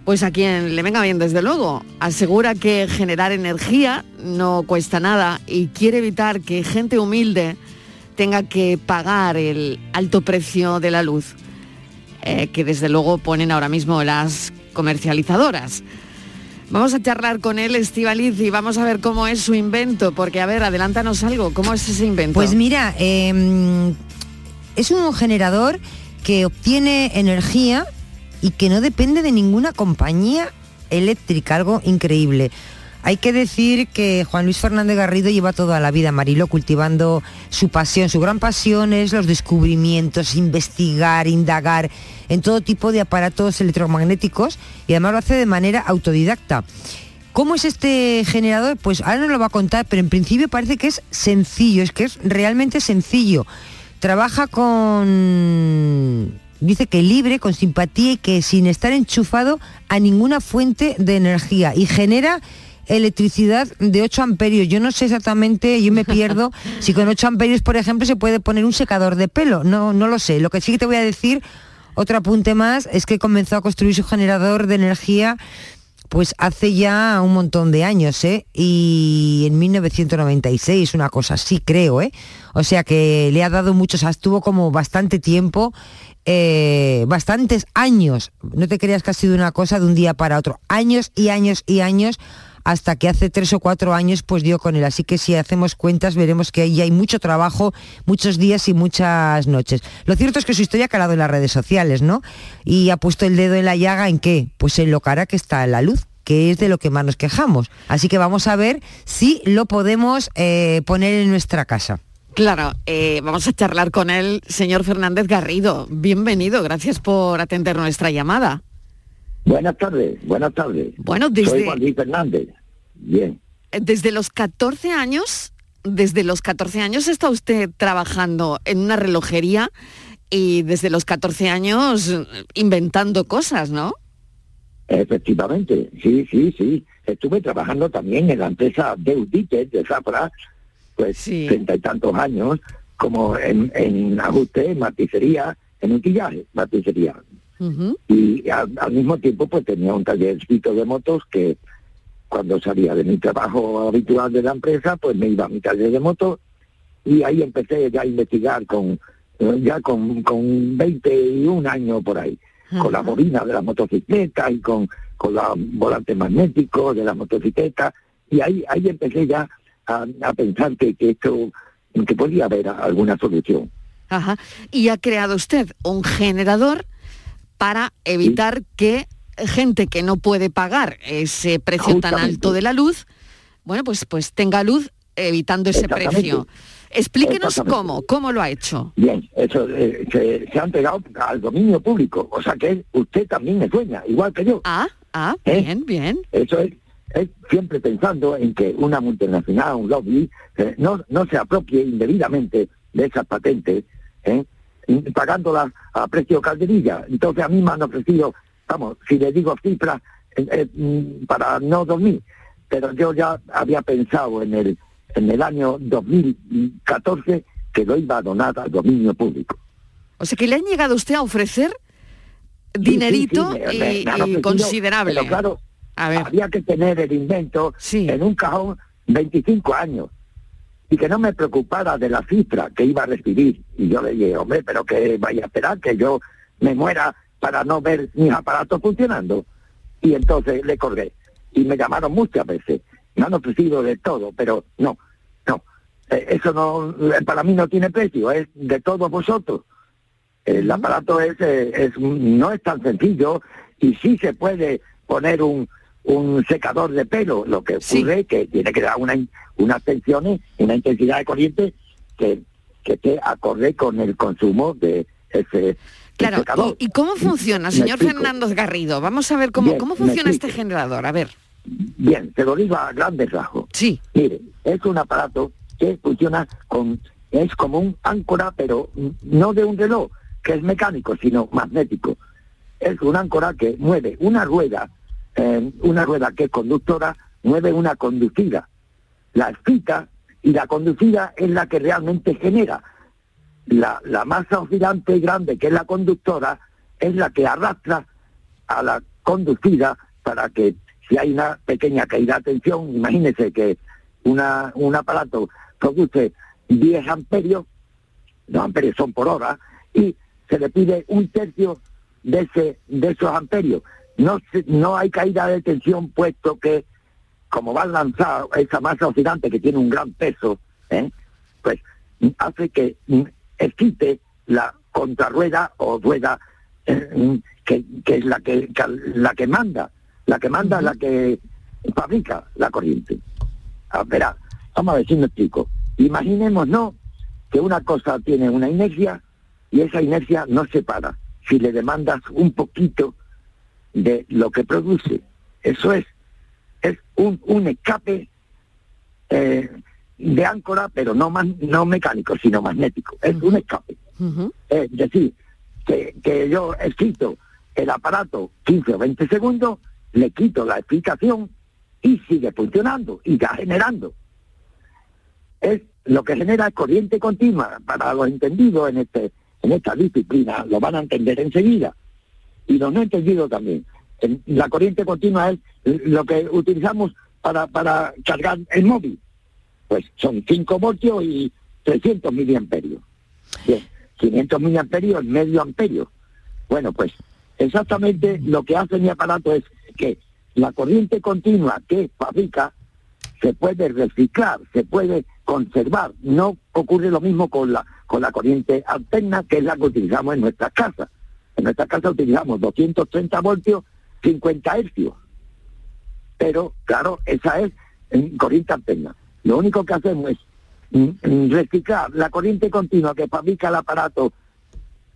pues a quien le venga bien desde luego. Asegura que generar energía no cuesta nada y quiere evitar que gente humilde tenga que pagar el alto precio de la luz, eh, que desde luego ponen ahora mismo las comercializadoras. Vamos a charlar con él, Estivaliz, y vamos a ver cómo es su invento, porque a ver, adelántanos algo, ¿cómo es ese invento? Pues mira, eh, es un generador que obtiene energía y que no depende de ninguna compañía eléctrica, algo increíble. Hay que decir que Juan Luis Fernández Garrido lleva toda la vida, Marilo, cultivando su pasión. Su gran pasión es los descubrimientos, investigar, indagar en todo tipo de aparatos electromagnéticos y además lo hace de manera autodidacta. ¿Cómo es este generador? Pues ahora no lo va a contar, pero en principio parece que es sencillo, es que es realmente sencillo. Trabaja con dice que libre, con simpatía y que sin estar enchufado a ninguna fuente de energía y genera electricidad de 8 amperios. Yo no sé exactamente, yo me pierdo si con 8 amperios, por ejemplo, se puede poner un secador de pelo. No, no lo sé. Lo que sí que te voy a decir, otro apunte más, es que comenzó a construir su generador de energía pues hace ya un montón de años, ¿eh? Y en 1996, una cosa así, creo, ¿eh? O sea que le ha dado muchos, estuvo como bastante tiempo, eh, bastantes años, no te creas que ha sido una cosa de un día para otro, años y años y años hasta que hace tres o cuatro años pues dio con él. Así que si hacemos cuentas veremos que ahí hay mucho trabajo, muchos días y muchas noches. Lo cierto es que su historia ha calado en las redes sociales, ¿no? Y ha puesto el dedo en la llaga en qué? Pues en lo cara que está la luz que es de lo que más nos quejamos. Así que vamos a ver si lo podemos eh, poner en nuestra casa. Claro, eh, vamos a charlar con él, señor Fernández Garrido. Bienvenido, gracias por atender nuestra llamada. Buenas tardes, buenas tardes. Bueno, desde... Soy Juan Luis Fernández. Bien. Desde los 14 años, desde los 14 años está usted trabajando en una relojería y desde los 14 años inventando cosas, ¿no? Efectivamente, sí, sí, sí. Estuve trabajando también en la empresa Deudite de Zafra, pues treinta y tantos años, como en, en ajuste, en maticería, en utillaje, maticería. Y al, al, mismo tiempo pues tenía un tallercito de motos que cuando salía de mi trabajo habitual de la empresa, pues me iba a mi taller de motos y ahí empecé ya a investigar con ya con, con 21 años por ahí con la bobina de la motocicleta y con, con los volantes magnéticos de la motocicleta. Y ahí, ahí empecé ya a, a pensar que, que esto, que podía haber alguna solución. Ajá. Y ha creado usted un generador para evitar que gente que no puede pagar ese precio tan alto de la luz, bueno, pues, pues tenga luz evitando ese precio. Explíquenos cómo, cómo lo ha hecho. Bien, eso eh, se, se, han pegado al dominio público, o sea que usted también es dueña, igual que yo. Ah, ah, ¿Eh? bien, bien. Eso es, es, siempre pensando en que una multinacional, un lobby, eh, no, no se apropie indebidamente de esas patentes, ¿eh? pagándolas a precio calderilla. Entonces a mí me han ofrecido, vamos, si le digo cifras, mm, para no dormir, pero yo ya había pensado en el en el año 2014 que lo iba a donar al dominio público. O sea que le han llegado a usted a ofrecer dinerito sí, sí, me, y, me y considerable. Pero claro, a ver. había que tener el invento en un cajón 25 años y que no me preocupara de la cifra que iba a recibir. Y yo le dije, hombre, pero que vaya a esperar que yo me muera para no ver mis aparatos funcionando. Y entonces le colgué. Y me llamaron muchas veces. Me han ofrecido de todo, pero no, no. Eh, eso no, para mí no tiene precio, es de todos vosotros. El aparato es, eh, es, no es tan sencillo y sí se puede poner un, un secador de pelo, lo que ocurre es que tiene que dar una, unas tensiones, una intensidad de corriente que, que esté acorde con el consumo de ese Claro. ¿y, cómo funciona, señor. Fernández Garrido? Vamos a ver cómo, Bien, cómo funciona este generador. A ver. Bien, te lo digo a grandes rasgos. Sí. Mire, es un aparato que funciona con, es como un áncora, pero no de un reloj, que es mecánico, sino magnético. Es un áncora que mueve una rueda, eh, una rueda que es conductora, mueve una conducida. la excita y la conducida es la que realmente genera. La, masa oscilante grande, que es la conductora, es la que arrastra a la conducida para que si hay una pequeña caída de tensión, imagínese que una, un aparato produce 10 amperios, los amperios son por hora, y se le pide un tercio de, ese, de esos amperios. No, no hay caída de tensión puesto que como va lanzado esa masa oscilante que tiene un gran peso, ¿eh? pues hace que excite la contrarrueda o rueda eh, que, que es la que, que- la que manda, la que manda, la que fabrica la corriente. Ah, verá, vamos a ver si me explico. Imaginemos, ¿no?, que una cosa tiene una inercia y esa inercia no se para. Si le demandas un poquito de lo que produce, eso es, es un, un escape eh, de áncora, pero no, man- no mecánico, sino magnético. Es un escape. Es decir, que, que yo excito el aparato 15 o 20 segundos, le quito la explicación y sigue funcionando y ya generando. Es lo que genera corriente continua. Para los entendidos en este en esta disciplina lo van a entender enseguida. Y los no entendidos también. La corriente continua es lo que utilizamos para, para cargar el móvil. Pues son 5 voltios y 300 miliamperios. Bien, 500 miliamperios, medio amperio. Bueno, pues exactamente lo que hace mi aparato es que la corriente continua que fabrica se puede reciclar, se puede conservar. No ocurre lo mismo con la, con la corriente alterna, que es la que utilizamos en nuestras casas. En nuestras casas utilizamos 230 voltios, 50 hercios. Pero, claro, esa es corriente alterna. Lo único que hacemos es mm, mm, reciclar la corriente continua que fabrica el aparato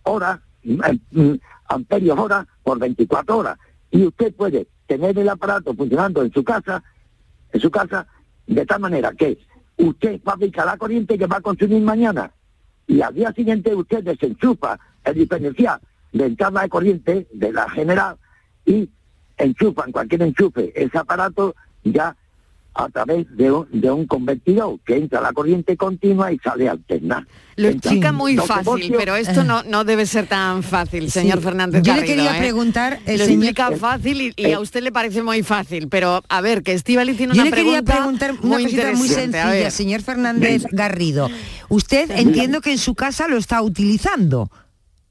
horas, mm, mm, amperios hora por 24 horas. Y usted puede tener el aparato funcionando en su casa, en su casa, de tal manera que usted fabrica la corriente que va a consumir mañana y al día siguiente usted desenchufa el diferencial de entrada de corriente de la general y enchufa en cualquier enchufe ese aparato ya a través de un, de un convertidor que entra la corriente continua y sale alterna. Lo explica muy 12 fácil, voltios. pero esto no, no debe ser tan fácil, señor Sí. Fernández Yo le quería ¿eh? preguntar, el Lo señor- explica fácil y, y a usted le parece muy fácil, pero a ver, que Estivali tiene Yo una le quería pregunta preguntar una muy cosita muy sencilla, señor Fernández Garrido. Usted entiendo que en su casa lo está utilizando.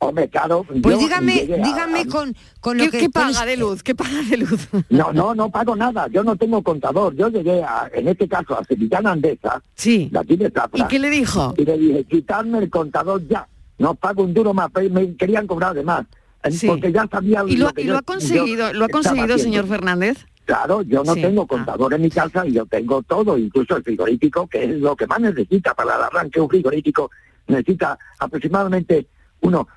Hombre, claro. Pues dígame, a- dígame a- con, con lo ¿Qué, que qué paga de luz? ¿Qué paga de luz? No, no, no pago nada. Yo no tengo contador. Yo llegué, a, en este caso, a Sevillana Andesa, sí. de aquí de Zafra, ¿Y qué le dijo? Y le dije, quitarme el contador ya. No pago un duro más, me querían cobrar de más. Sí. Porque ya sabía ¿Y lo, que y yo- lo ha conseguido, lo ha conseguido, haciendo. señor Fernández? Claro, yo no Sí. tengo contador en mi casa y yo tengo todo, incluso el frigorífico, que es lo que más necesita para el arranque. Un frigorífico necesita aproximadamente unos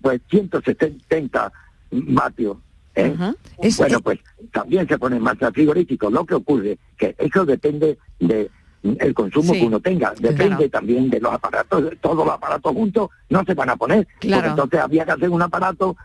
pues 170 vatios. ¿eh? bueno, pues también se pone en marcha frigorífico. Lo que ocurre que eso depende de el consumo Sí, que uno tenga, depende claro. también de los aparatos, todos los aparatos juntos no se van a poner, Claro. porque entonces había que hacer un aparato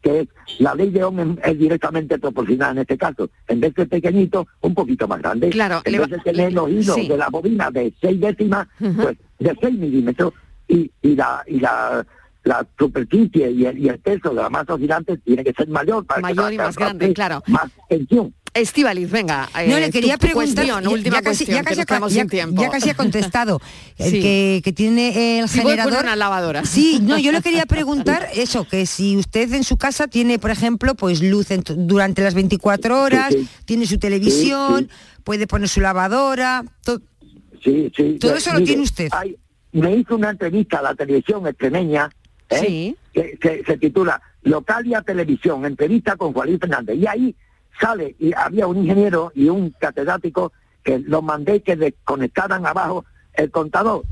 que es, la ley de Ohm es, directamente proporcional en este caso, en vez de pequeñito, un poquito más grande, Claro, en vez de tener los hilos sí. de la bobina de 6 décimas, pues de 6 milímetros, y, y la y la la superficie y el, y el peso de la masa oscilante tiene que ser mayor para que Mayor y más grande, hacer claro. más tensión. Estivaliz, venga. No, eh, le quería tu- tu preguntar, cuestión, ya- última ya casi, cuestión, ya que casi quedamos ya- tiempo. ya casi ha contestado, el Sí. que, que tiene el Si generador. poner una lavadora. Sí, no, yo le quería preguntar eso, que si usted en su casa tiene, por ejemplo, pues luz en durante las 24 horas, Sí, sí. tiene su televisión, Sí, puede poner su lavadora, to- Sí, sí. Todo eso lo tiene usted. hay- me hizo una entrevista a la televisión extremeña, ¿eh? que, que se titula Localia Televisión, entrevista con Juan Luis Fernández. Y ahí sale, y había un ingeniero y un catedrático que los mandé que desconectaran abajo el contador.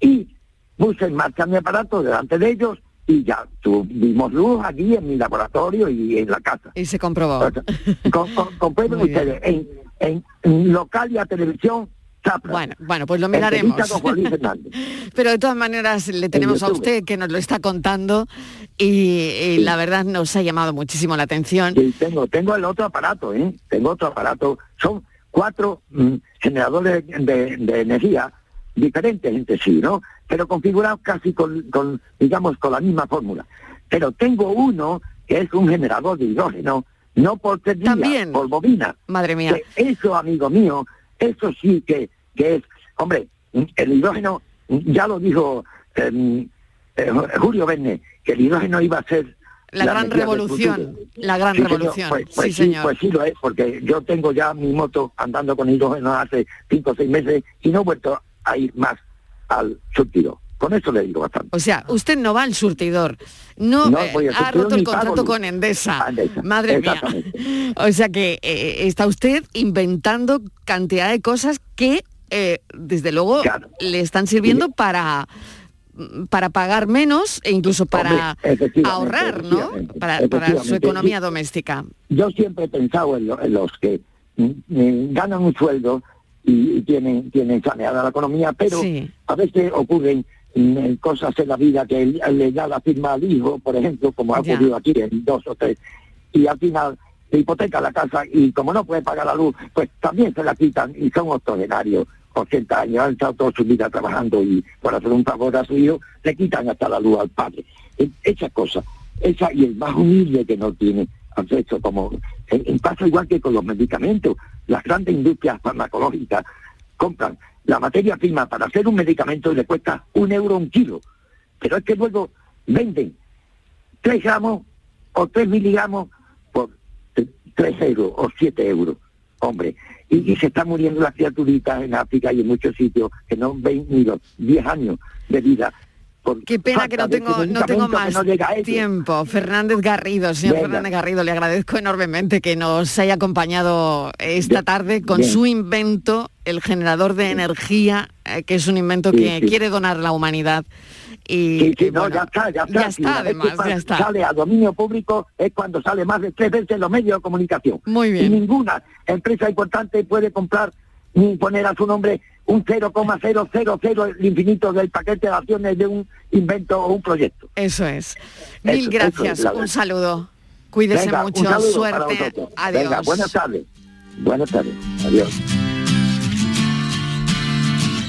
Y puse en marcha mi aparato delante de ellos y ya tuvimos luz allí en mi laboratorio y en la casa. Y se comprobó. Con, ustedes, en, en, en Localia Televisión, Bueno, bueno, pues lo miraremos. Pero de todas maneras le tenemos a usted que nos lo está contando y, y la verdad nos ha llamado muchísimo la atención. Sí, tengo, tengo el otro aparato, ¿eh? Tengo otro aparato. Son cuatro mm, generadores de, de energía diferentes entre sí, ¿no? Pero configurados casi con, con, digamos, con la misma fórmula. Pero tengo uno que es un generador de hidrógeno, no por También. por bobina. Madre mía. Que eso, amigo mío, eso sí que, que es, hombre, el hidrógeno, ya lo dijo em, eh, Julio Verne, que el hidrógeno iba a ser La gran revolución, la gran Sí, señor. revolución. Pues, pues sí, sí, señor. pues sí lo es, porque yo tengo ya mi moto andando con hidrógeno hace cinco o seis meses y no he vuelto a ir más al surtido. Con eso le digo bastante. O sea, usted no va al surtidor, no, No eh, voy ha roto el contrato con Endesa. A Endesa, Madre mía. O sea que eh, está usted inventando cantidad de cosas que, eh, desde luego, le están sirviendo para para pagar menos e incluso para Hombre, ahorrar, ¿no? Para, para su economía doméstica. Yo siempre he pensado en, lo- en los que mm, mm, ganan un sueldo y, y tienen, tienen saneada la economía, pero Sí. a veces ocurren mm, cosas en la vida que le da la firma al hijo, por ejemplo, como ha Ya. ocurrido aquí en dos o tres, y al final hipoteca la casa y como no puede pagar la luz, pues también se la quitan y son octogenarios, 80 años, han estado toda su vida trabajando y por hacer un favor a su hijo, le quitan hasta la luz al padre. E- Esa cosa, esa y el más humilde que no tiene acceso, como en, en igual que con los medicamentos, las grandes industrias farmacológicas compran la materia prima para hacer un medicamento y le cuesta un euro un kilo, pero es que luego venden 3 gramos o 3 miligramos 3 euros o 7 euros, hombre. Y, y se están muriendo las criaturitas en África y en muchos sitios que no ven ni los 10 años de vida. Qué pena que no tengo, no tengo más no tiempo. Fernández Garrido, señor Venga. Fernández Garrido, le agradezco enormemente que nos haya acompañado esta tarde con bien. su invento, el generador de energía, eh, que es un invento Sí, que sí. quiere donar la humanidad. Y, Sí, no, bueno, ya está, ya está. ya Si está, además, ya está. Sale a dominio público es cuando sale más de tres veces los medios de comunicación. Muy bien. Y ninguna empresa importante puede comprar ni poner a su nombre un 0,000 el infinito del paquete de acciones de un invento o un proyecto. Eso es. Mil Eso- eso gracias, es un saludo. Cuídese Venga, mucho, suerte. Adiós. Venga, buenas tardes. Buenas tardes. Adiós.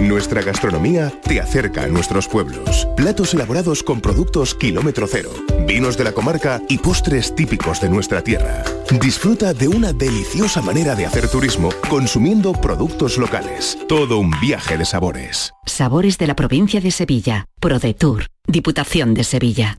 Nuestra gastronomía te acerca a nuestros pueblos. Platos elaborados con productos kilómetro cero, vinos de la comarca y postres típicos de nuestra tierra. Disfruta de una deliciosa manera de hacer turismo consumiendo productos locales. Todo un viaje de sabores. Sabores de la provincia de Sevilla. ProDetour. Diputación de Sevilla.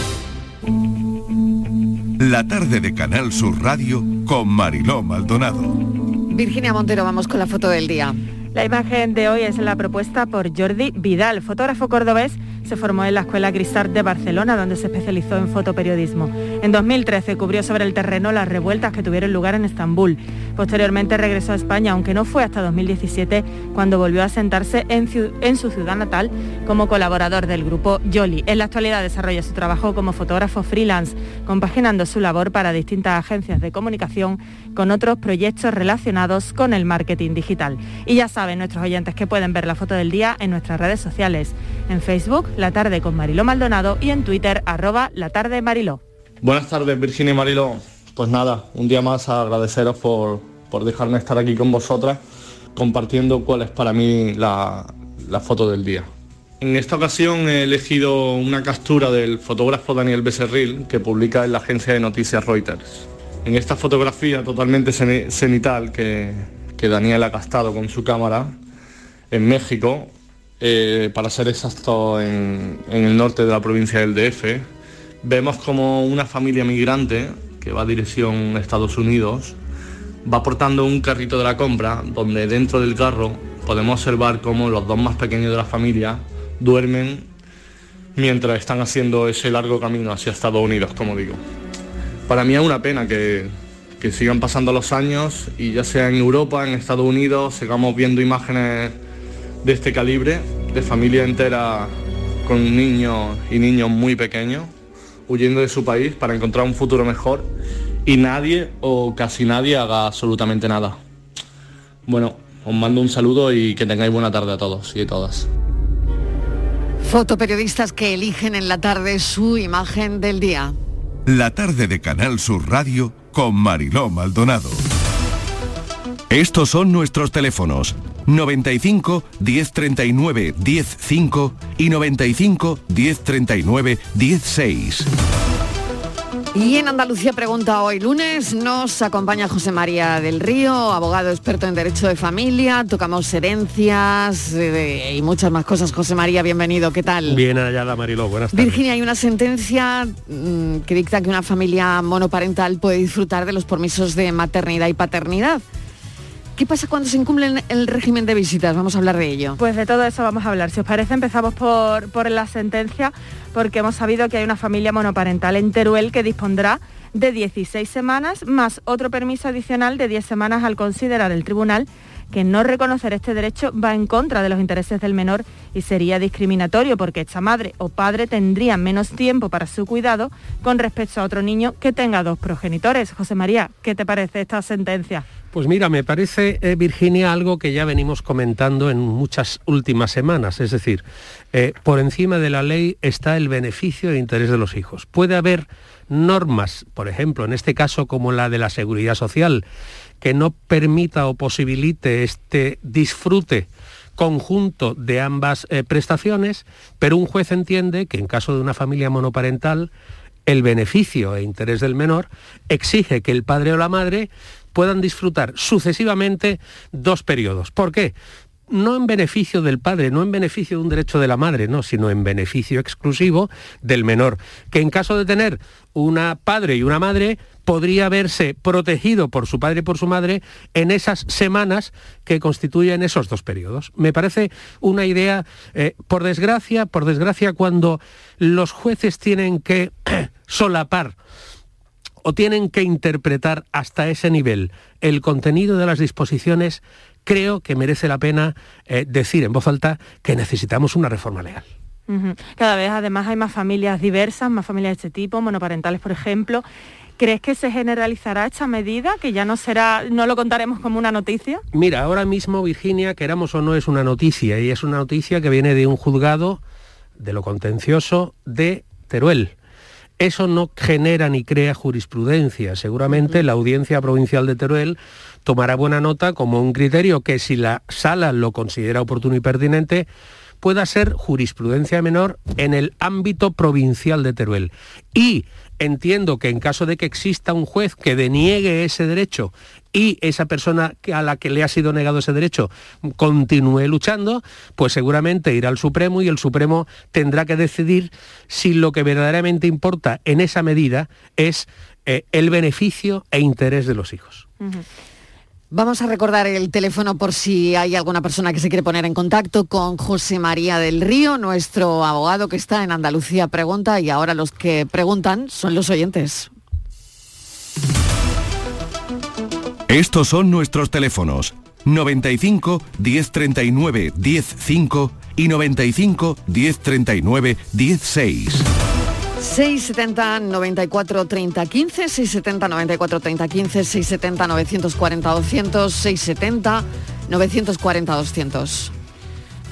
La tarde de Canal Sur Radio con Mariló Maldonado. Virginia Montero, vamos con la foto del día. La imagen de hoy es la propuesta por Jordi Vidal, fotógrafo cordobés se formó en la Escuela Grisart de Barcelona, donde se especializó en fotoperiodismo. En 2013 cubrió sobre el terreno las revueltas que tuvieron lugar en Estambul. Posteriormente regresó a España, aunque no fue hasta 2017 cuando volvió a sentarse en, en su ciudad natal como colaborador del grupo Yoli. En la actualidad desarrolla su trabajo como fotógrafo freelance, compaginando su labor para distintas agencias de comunicación con otros proyectos relacionados con el marketing digital. Y ya saben nuestros oyentes que pueden ver la foto del día en nuestras redes sociales, en Facebook, La Tarde con Mariló Maldonado y en Twitter, arroba La Tarde Mariló. Buenas tardes, Virginia y Mariló. Pues nada, un día más agradeceros por, por dejarme estar aquí con vosotras compartiendo cuál es para mí la, la foto del día. En esta ocasión he elegido una captura del fotógrafo Daniel Becerril que publica en la agencia de noticias Reuters. En esta fotografía totalmente cenital que, que Daniel ha gastado con su cámara en México, eh, para ser exacto en, el norte de la provincia del DF, vemos como una familia migrante que va a dirección Estados Unidos va portando un carrito de la compra donde dentro del carro podemos observar cómo los dos más pequeños de la familia duermen mientras están haciendo ese largo camino hacia Estados Unidos, como digo. Para mí es una pena que, que sigan pasando los años y ya sea en Europa, en Estados Unidos, sigamos viendo imágenes de este calibre, de familia entera con niños y niños muy pequeños, huyendo de su país para encontrar un futuro mejor y nadie o casi nadie haga absolutamente nada. Bueno, os mando un saludo y que tengáis buena tarde a todos y a todas. Fotoperiodistas que eligen en la tarde su imagen del día. La tarde de Canal Sur Radio con Mariló Maldonado. Estos son nuestros teléfonos 95 1039 105 y 95 1039 16. Y en Andalucía pregunta hoy lunes nos acompaña José María del Río, abogado experto en derecho de familia, tocamos herencias eh, y muchas más cosas. José María, bienvenido, ¿qué tal? Bien hallada Mariló, buenas tardes. Virginia, hay una sentencia mm, que dicta que una familia monoparental puede disfrutar de los permisos de maternidad y paternidad. ¿Qué pasa cuando se incumple el régimen de visitas? Vamos a hablar de ello. Pues de todo eso vamos a hablar. Si os parece, empezamos por, por la sentencia, porque hemos sabido que hay una familia monoparental en Teruel que dispondrá de 16 semanas más otro permiso adicional de 10 semanas al considerar el tribunal que no reconocer este derecho va en contra de los intereses del menor y sería discriminatorio porque esta madre o padre tendría menos tiempo para su cuidado con respecto a otro niño que tenga dos progenitores. José María, ¿qué te parece esta sentencia? Pues mira, me parece, eh, Virginia, algo que ya venimos comentando en muchas últimas semanas. Es decir, eh, por encima de la ley está el beneficio e interés de los hijos. Puede haber normas, por ejemplo, en este caso como la de la seguridad social, que no permita o posibilite este disfrute conjunto de ambas eh, prestaciones, pero un juez entiende que en caso de una familia monoparental, el beneficio e interés del menor exige que el padre o la madre puedan disfrutar sucesivamente dos periodos. ¿Por qué? no en beneficio del padre, no en beneficio de un derecho de la madre, no, sino en beneficio exclusivo del menor, que en caso de tener una padre y una madre podría verse protegido por su padre y por su madre en esas semanas que constituyen esos dos periodos. Me parece una idea, eh, por desgracia, por desgracia, cuando los jueces tienen que solapar o tienen que interpretar hasta ese nivel el contenido de las disposiciones, creo que merece la pena eh, decir en voz alta que necesitamos una reforma legal. Cada vez además hay más familias diversas, más familias de este tipo, monoparentales por ejemplo. ¿Crees que se generalizará esta medida, que ya no será, no lo contaremos como una noticia? Mira, ahora mismo Virginia, queramos o no, es una noticia y es una noticia que viene de un juzgado de lo contencioso de Teruel eso no genera ni crea jurisprudencia. Seguramente la Audiencia Provincial de Teruel tomará buena nota como un criterio que si la sala lo considera oportuno y pertinente, pueda ser jurisprudencia menor en el ámbito provincial de Teruel. Y entiendo que en caso de que exista un juez que deniegue ese derecho y esa persona a la que le ha sido negado ese derecho continúe luchando, pues seguramente irá al Supremo y el Supremo tendrá que decidir si lo que verdaderamente importa en esa medida es eh, el beneficio e interés de los hijos. Vamos a recordar el teléfono por si hay alguna persona que se quiere poner en contacto con José María del Río, nuestro abogado que está en Andalucía Pregunta y ahora los que preguntan son los oyentes. Estos son nuestros teléfonos 95 1039 105 y 95 1039 16. 670 94 30 15, 670 94 30 15, 670 940 200, 670 940 200.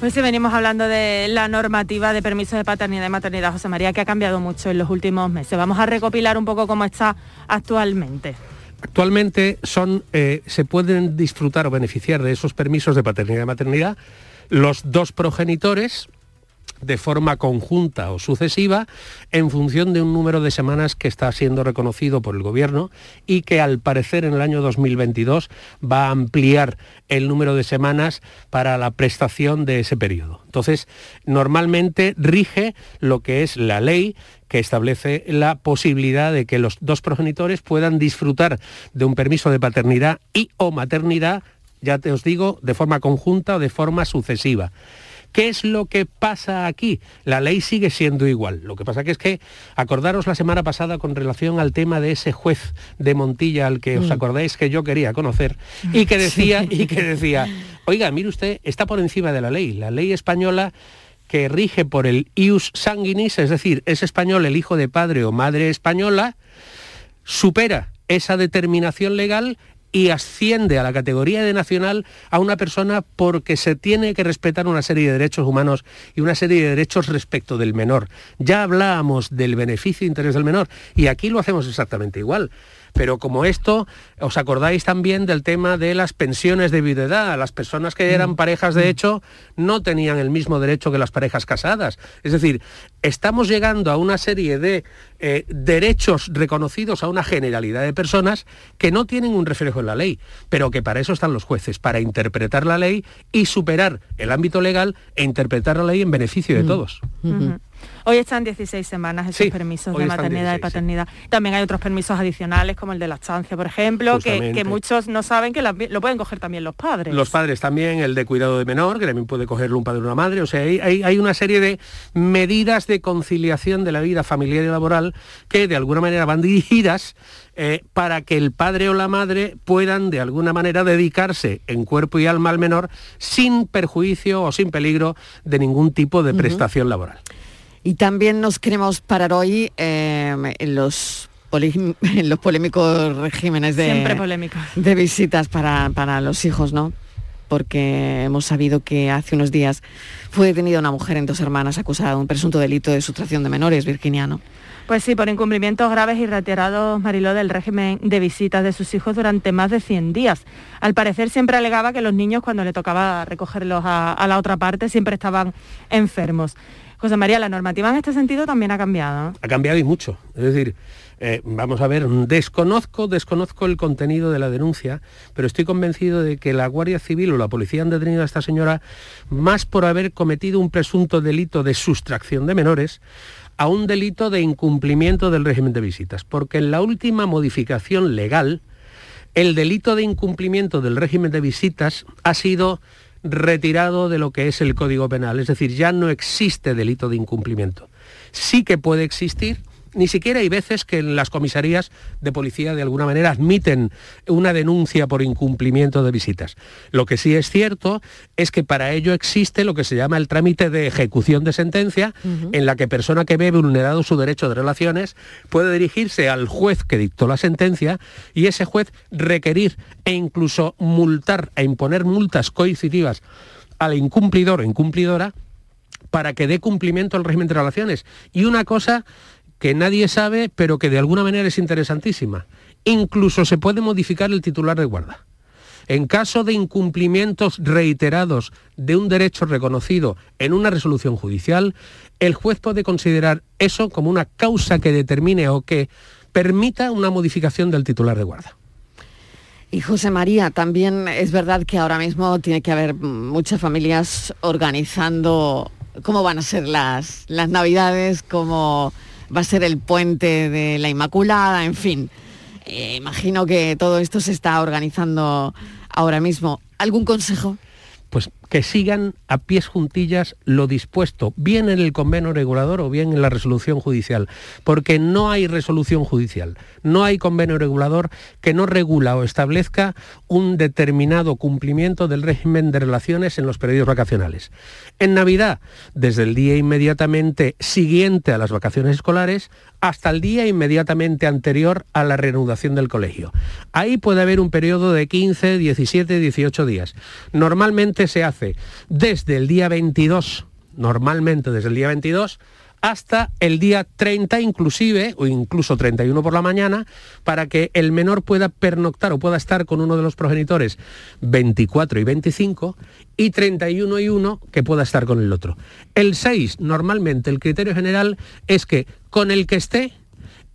Pues sí, venimos hablando de la normativa de permisos de paternidad y maternidad, José María, que ha cambiado mucho en los últimos meses. Vamos a recopilar un poco cómo está actualmente. Actualmente son, eh, se pueden disfrutar o beneficiar de esos permisos de paternidad y maternidad los dos progenitores de forma conjunta o sucesiva en función de un número de semanas que está siendo reconocido por el Gobierno y que al parecer en el año 2022 va a ampliar el número de semanas para la prestación de ese periodo. Entonces, normalmente rige lo que es la ley que establece la posibilidad de que los dos progenitores puedan disfrutar de un permiso de paternidad y o maternidad, ya te os digo, de forma conjunta o de forma sucesiva. ¿Qué es lo que pasa aquí? La ley sigue siendo igual. Lo que pasa que es que, acordaros la semana pasada con relación al tema de ese juez de Montilla al que os mm. acordáis que yo quería conocer y que decía, y que decía, oiga, mire usted, está por encima de la ley. La ley española que rige por el ius sanguinis, es decir, es español el hijo de padre o madre española, supera esa determinación legal y asciende a la categoría de nacional a una persona porque se tiene que respetar una serie de derechos humanos y una serie de derechos respecto del menor. Ya hablábamos del beneficio e interés del menor y aquí lo hacemos exactamente igual. Pero como esto, os acordáis también del tema de las pensiones de viudedad. Las personas que eran mm. parejas de hecho no tenían el mismo derecho que las parejas casadas. Es decir, estamos llegando a una serie de eh, derechos reconocidos a una generalidad de personas que no tienen un reflejo en la ley, pero que para eso están los jueces, para interpretar la ley y superar el ámbito legal e interpretar la ley en beneficio de mm. todos. Hoy están 16 semanas esos permisos de maternidad y paternidad. También hay otros permisos adicionales, como el de la estancia, por ejemplo, que, muchos no saben que lo pueden coger también los padres. Los padres también, el de cuidado de menor, que también puede cogerlo un padre o una madre. O sea, hay, una serie de medidas de conciliación de la vida familiar y laboral que de alguna manera van dirigidas eh, para que el padre o la madre puedan de alguna manera dedicarse en cuerpo y alma al menor sin perjuicio o sin peligro de ningún tipo de prestación laboral. Y también nos queremos parar hoy em, en los los polémicos regímenes de, de visitas para, para, los hijos, ¿no? Porque hemos sabido que hace unos días fue detenida una mujer en dos hermanas acusada de un presunto delito de sustracción de menores, virginiano. Pues sí, por incumplimientos graves y reiterados, Mariló, del régimen de visitas de sus hijos durante más de 100 días. Al parecer siempre alegaba que los niños cuando le tocaba recogerlos a, a la otra parte siempre estaban enfermos. José María, la normativa en este sentido también ha cambiado. Ha cambiado y mucho. Es decir, eh, vamos a ver, desconozco, desconozco el contenido de la denuncia, pero estoy convencido de que la Guardia Civil o la policía han detenido a esta señora más por haber cometido un presunto delito de sustracción de menores a un delito de incumplimiento del régimen de visitas, porque en la última modificación legal, el delito de incumplimiento del régimen de visitas ha sido retirado de lo que es el Código Penal, es decir, ya no existe delito de incumplimiento. Sí que puede existir ni siquiera hay veces que en las comisarías de policía de alguna manera admiten una denuncia por incumplimiento de visitas. Lo que sí es cierto es que para ello existe lo que se llama el trámite de ejecución de sentencia, en la que persona que ve vulnerado su derecho de relaciones puede dirigirse al juez que dictó la sentencia y ese juez requerir e incluso multar e imponer multas coincididas al incumplidor o incumplidora para que dé cumplimiento al régimen de relaciones. Y una cosa que nadie sabe, pero que de alguna manera es interesantísima. Incluso se puede modificar el titular de guarda. En caso de incumplimientos reiterados de un derecho reconocido en una resolución judicial, el juez puede considerar eso como una causa que determine o que permita una modificación del titular de guarda. Y José María, también es verdad que ahora mismo tiene que haber muchas familias organizando cómo van a ser las, las navidades, cómo va a ser el puente de la Inmaculada, en fin. Eh, imagino que todo esto se está organizando ahora mismo. ¿Algún consejo? Que sigan a pies juntillas lo dispuesto, bien en el convenio regulador o bien en la resolución judicial, porque no hay resolución judicial, no hay convenio regulador que no regula o establezca un determinado cumplimiento del régimen de relaciones en los periodos vacacionales. En Navidad, desde el día inmediatamente siguiente a las vacaciones escolares hasta el día inmediatamente anterior a la reanudación del colegio. Ahí puede haber un periodo de 15, 17, 18 días. Normalmente se hace desde el día 22, normalmente desde el día 22, hasta el día 30 inclusive, o incluso 31 por la mañana, para que el menor pueda pernoctar o pueda estar con uno de los progenitores 24 y 25 y 31 y 1 que pueda estar con el otro. El 6, normalmente el criterio general es que con el que esté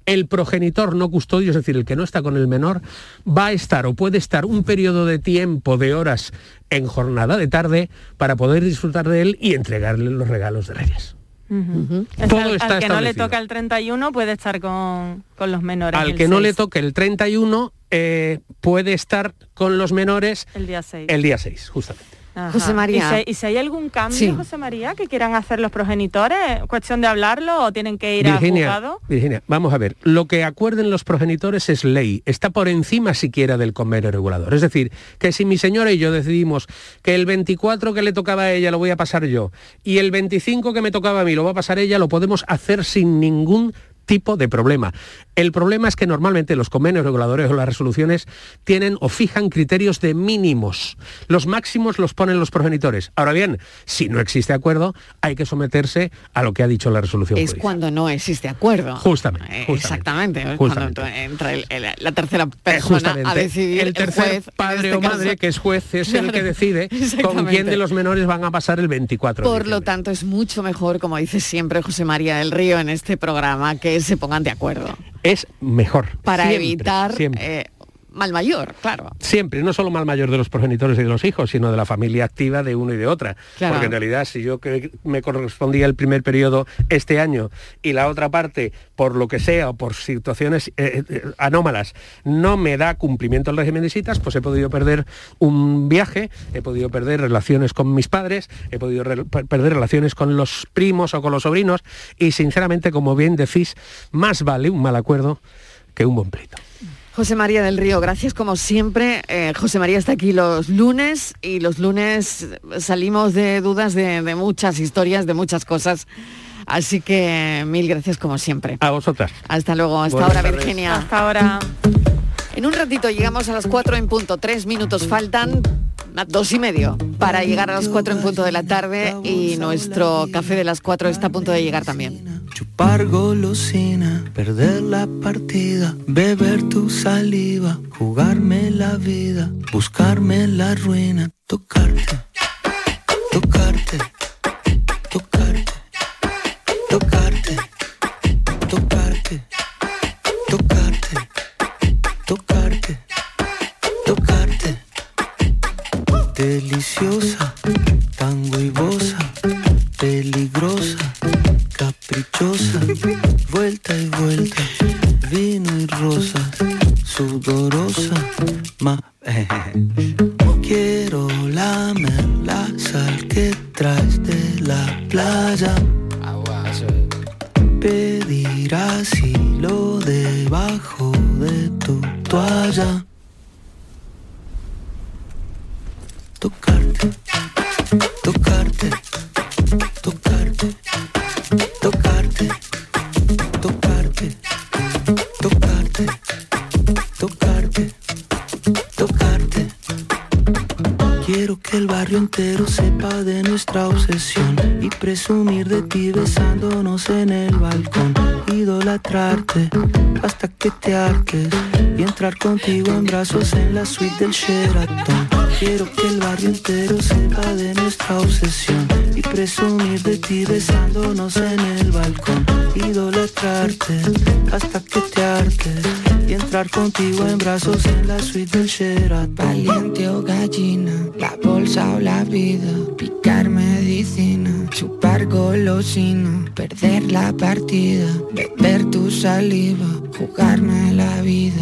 el progenitor no custodio, es decir, el que no está con el menor, va a estar o puede estar un periodo de tiempo, de horas, en jornada de tarde, para poder disfrutar de él y entregarle los regalos de Reyes. Todo está al que no le toca el 31 puede estar con, los menores. Al que no le toque el 31 eh, puede estar con los menores el día 6. El día 6, justamente. José María. ¿Y si, hay algún cambio, José María, que quieran hacer los progenitores? ¿Cuestión de hablarlo o tienen que ir Virginia, a juzgado? Virginia, vamos a ver. Lo que acuerden los progenitores es ley. Está por encima siquiera del convenio regulador. Es decir, que si mi señora y yo decidimos que el 24 que le tocaba a ella lo voy a pasar yo y el 25 que me tocaba a mí lo va a pasar ella, lo podemos hacer sin ningún tipo de problema. El problema es que normalmente los convenios reguladores o las resoluciones tienen o fijan criterios de mínimos. Los máximos los ponen los progenitores. Ahora bien, si no existe acuerdo, hay que someterse a lo que ha dicho la resolución. Es cuando no existe acuerdo. Justamente. Exactamente. Cuando entra la tercera persona a decidir. El tercer padre este o madre, que es juez, es el que decide con quién de los menores van a pasar el 24. Por lo tanto, es mucho mejor, como dice siempre José María del Río en este programa, que se pongan de acuerdo. Es mejor. Para evitar eh, mal mayor, claro. Siempre, no solo mal mayor de los progenitores y de los hijos, sino de la familia activa de uno y de otra. Porque en realidad, si yo que me correspondía el primer periodo este año y la otra parte, por lo que sea o por situaciones eh, eh, anómalas, no me da cumplimiento al régimen de citas, pues he podido perder un viaje, he podido perder relaciones con mis padres, he podido perder relaciones con los primos o con los sobrinos y sinceramente, como bien decís, más vale un mal acuerdo que un buen pleito. José María del Río, gracias como siempre. Eh, José María está aquí los lunes y los lunes salimos de dudas de, muchas historias, de muchas cosas. Así que mil gracias como siempre. A vosotras. Hasta luego, hasta ahora Virginia. Hasta ahora. En un ratito llegamos a las cuatro en punto, tres minutos faltan, dos y medio, para llegar a las cuatro en punto de la tarde y nuestro café de las cuatro está a punto de llegar también. Chupar golosina, perder la partida, beber tu saliva, jugarme la vida, buscarme la ruina, tocarte, tocarte, entrar contigo en brazos en la suite del Sheraton. Quiero que el barrio entero sepa de nuestra obsesión y presumir de ti besándonos en el balcón. Idolatrarte hasta que te arques y entrar entrar contigo en brazos en la suite del Sheraton. Valiente o gallina, la bolsa o la vida, picar medicina, chupar golosina, perder la partida, beber tu saliva, jugarme la vida,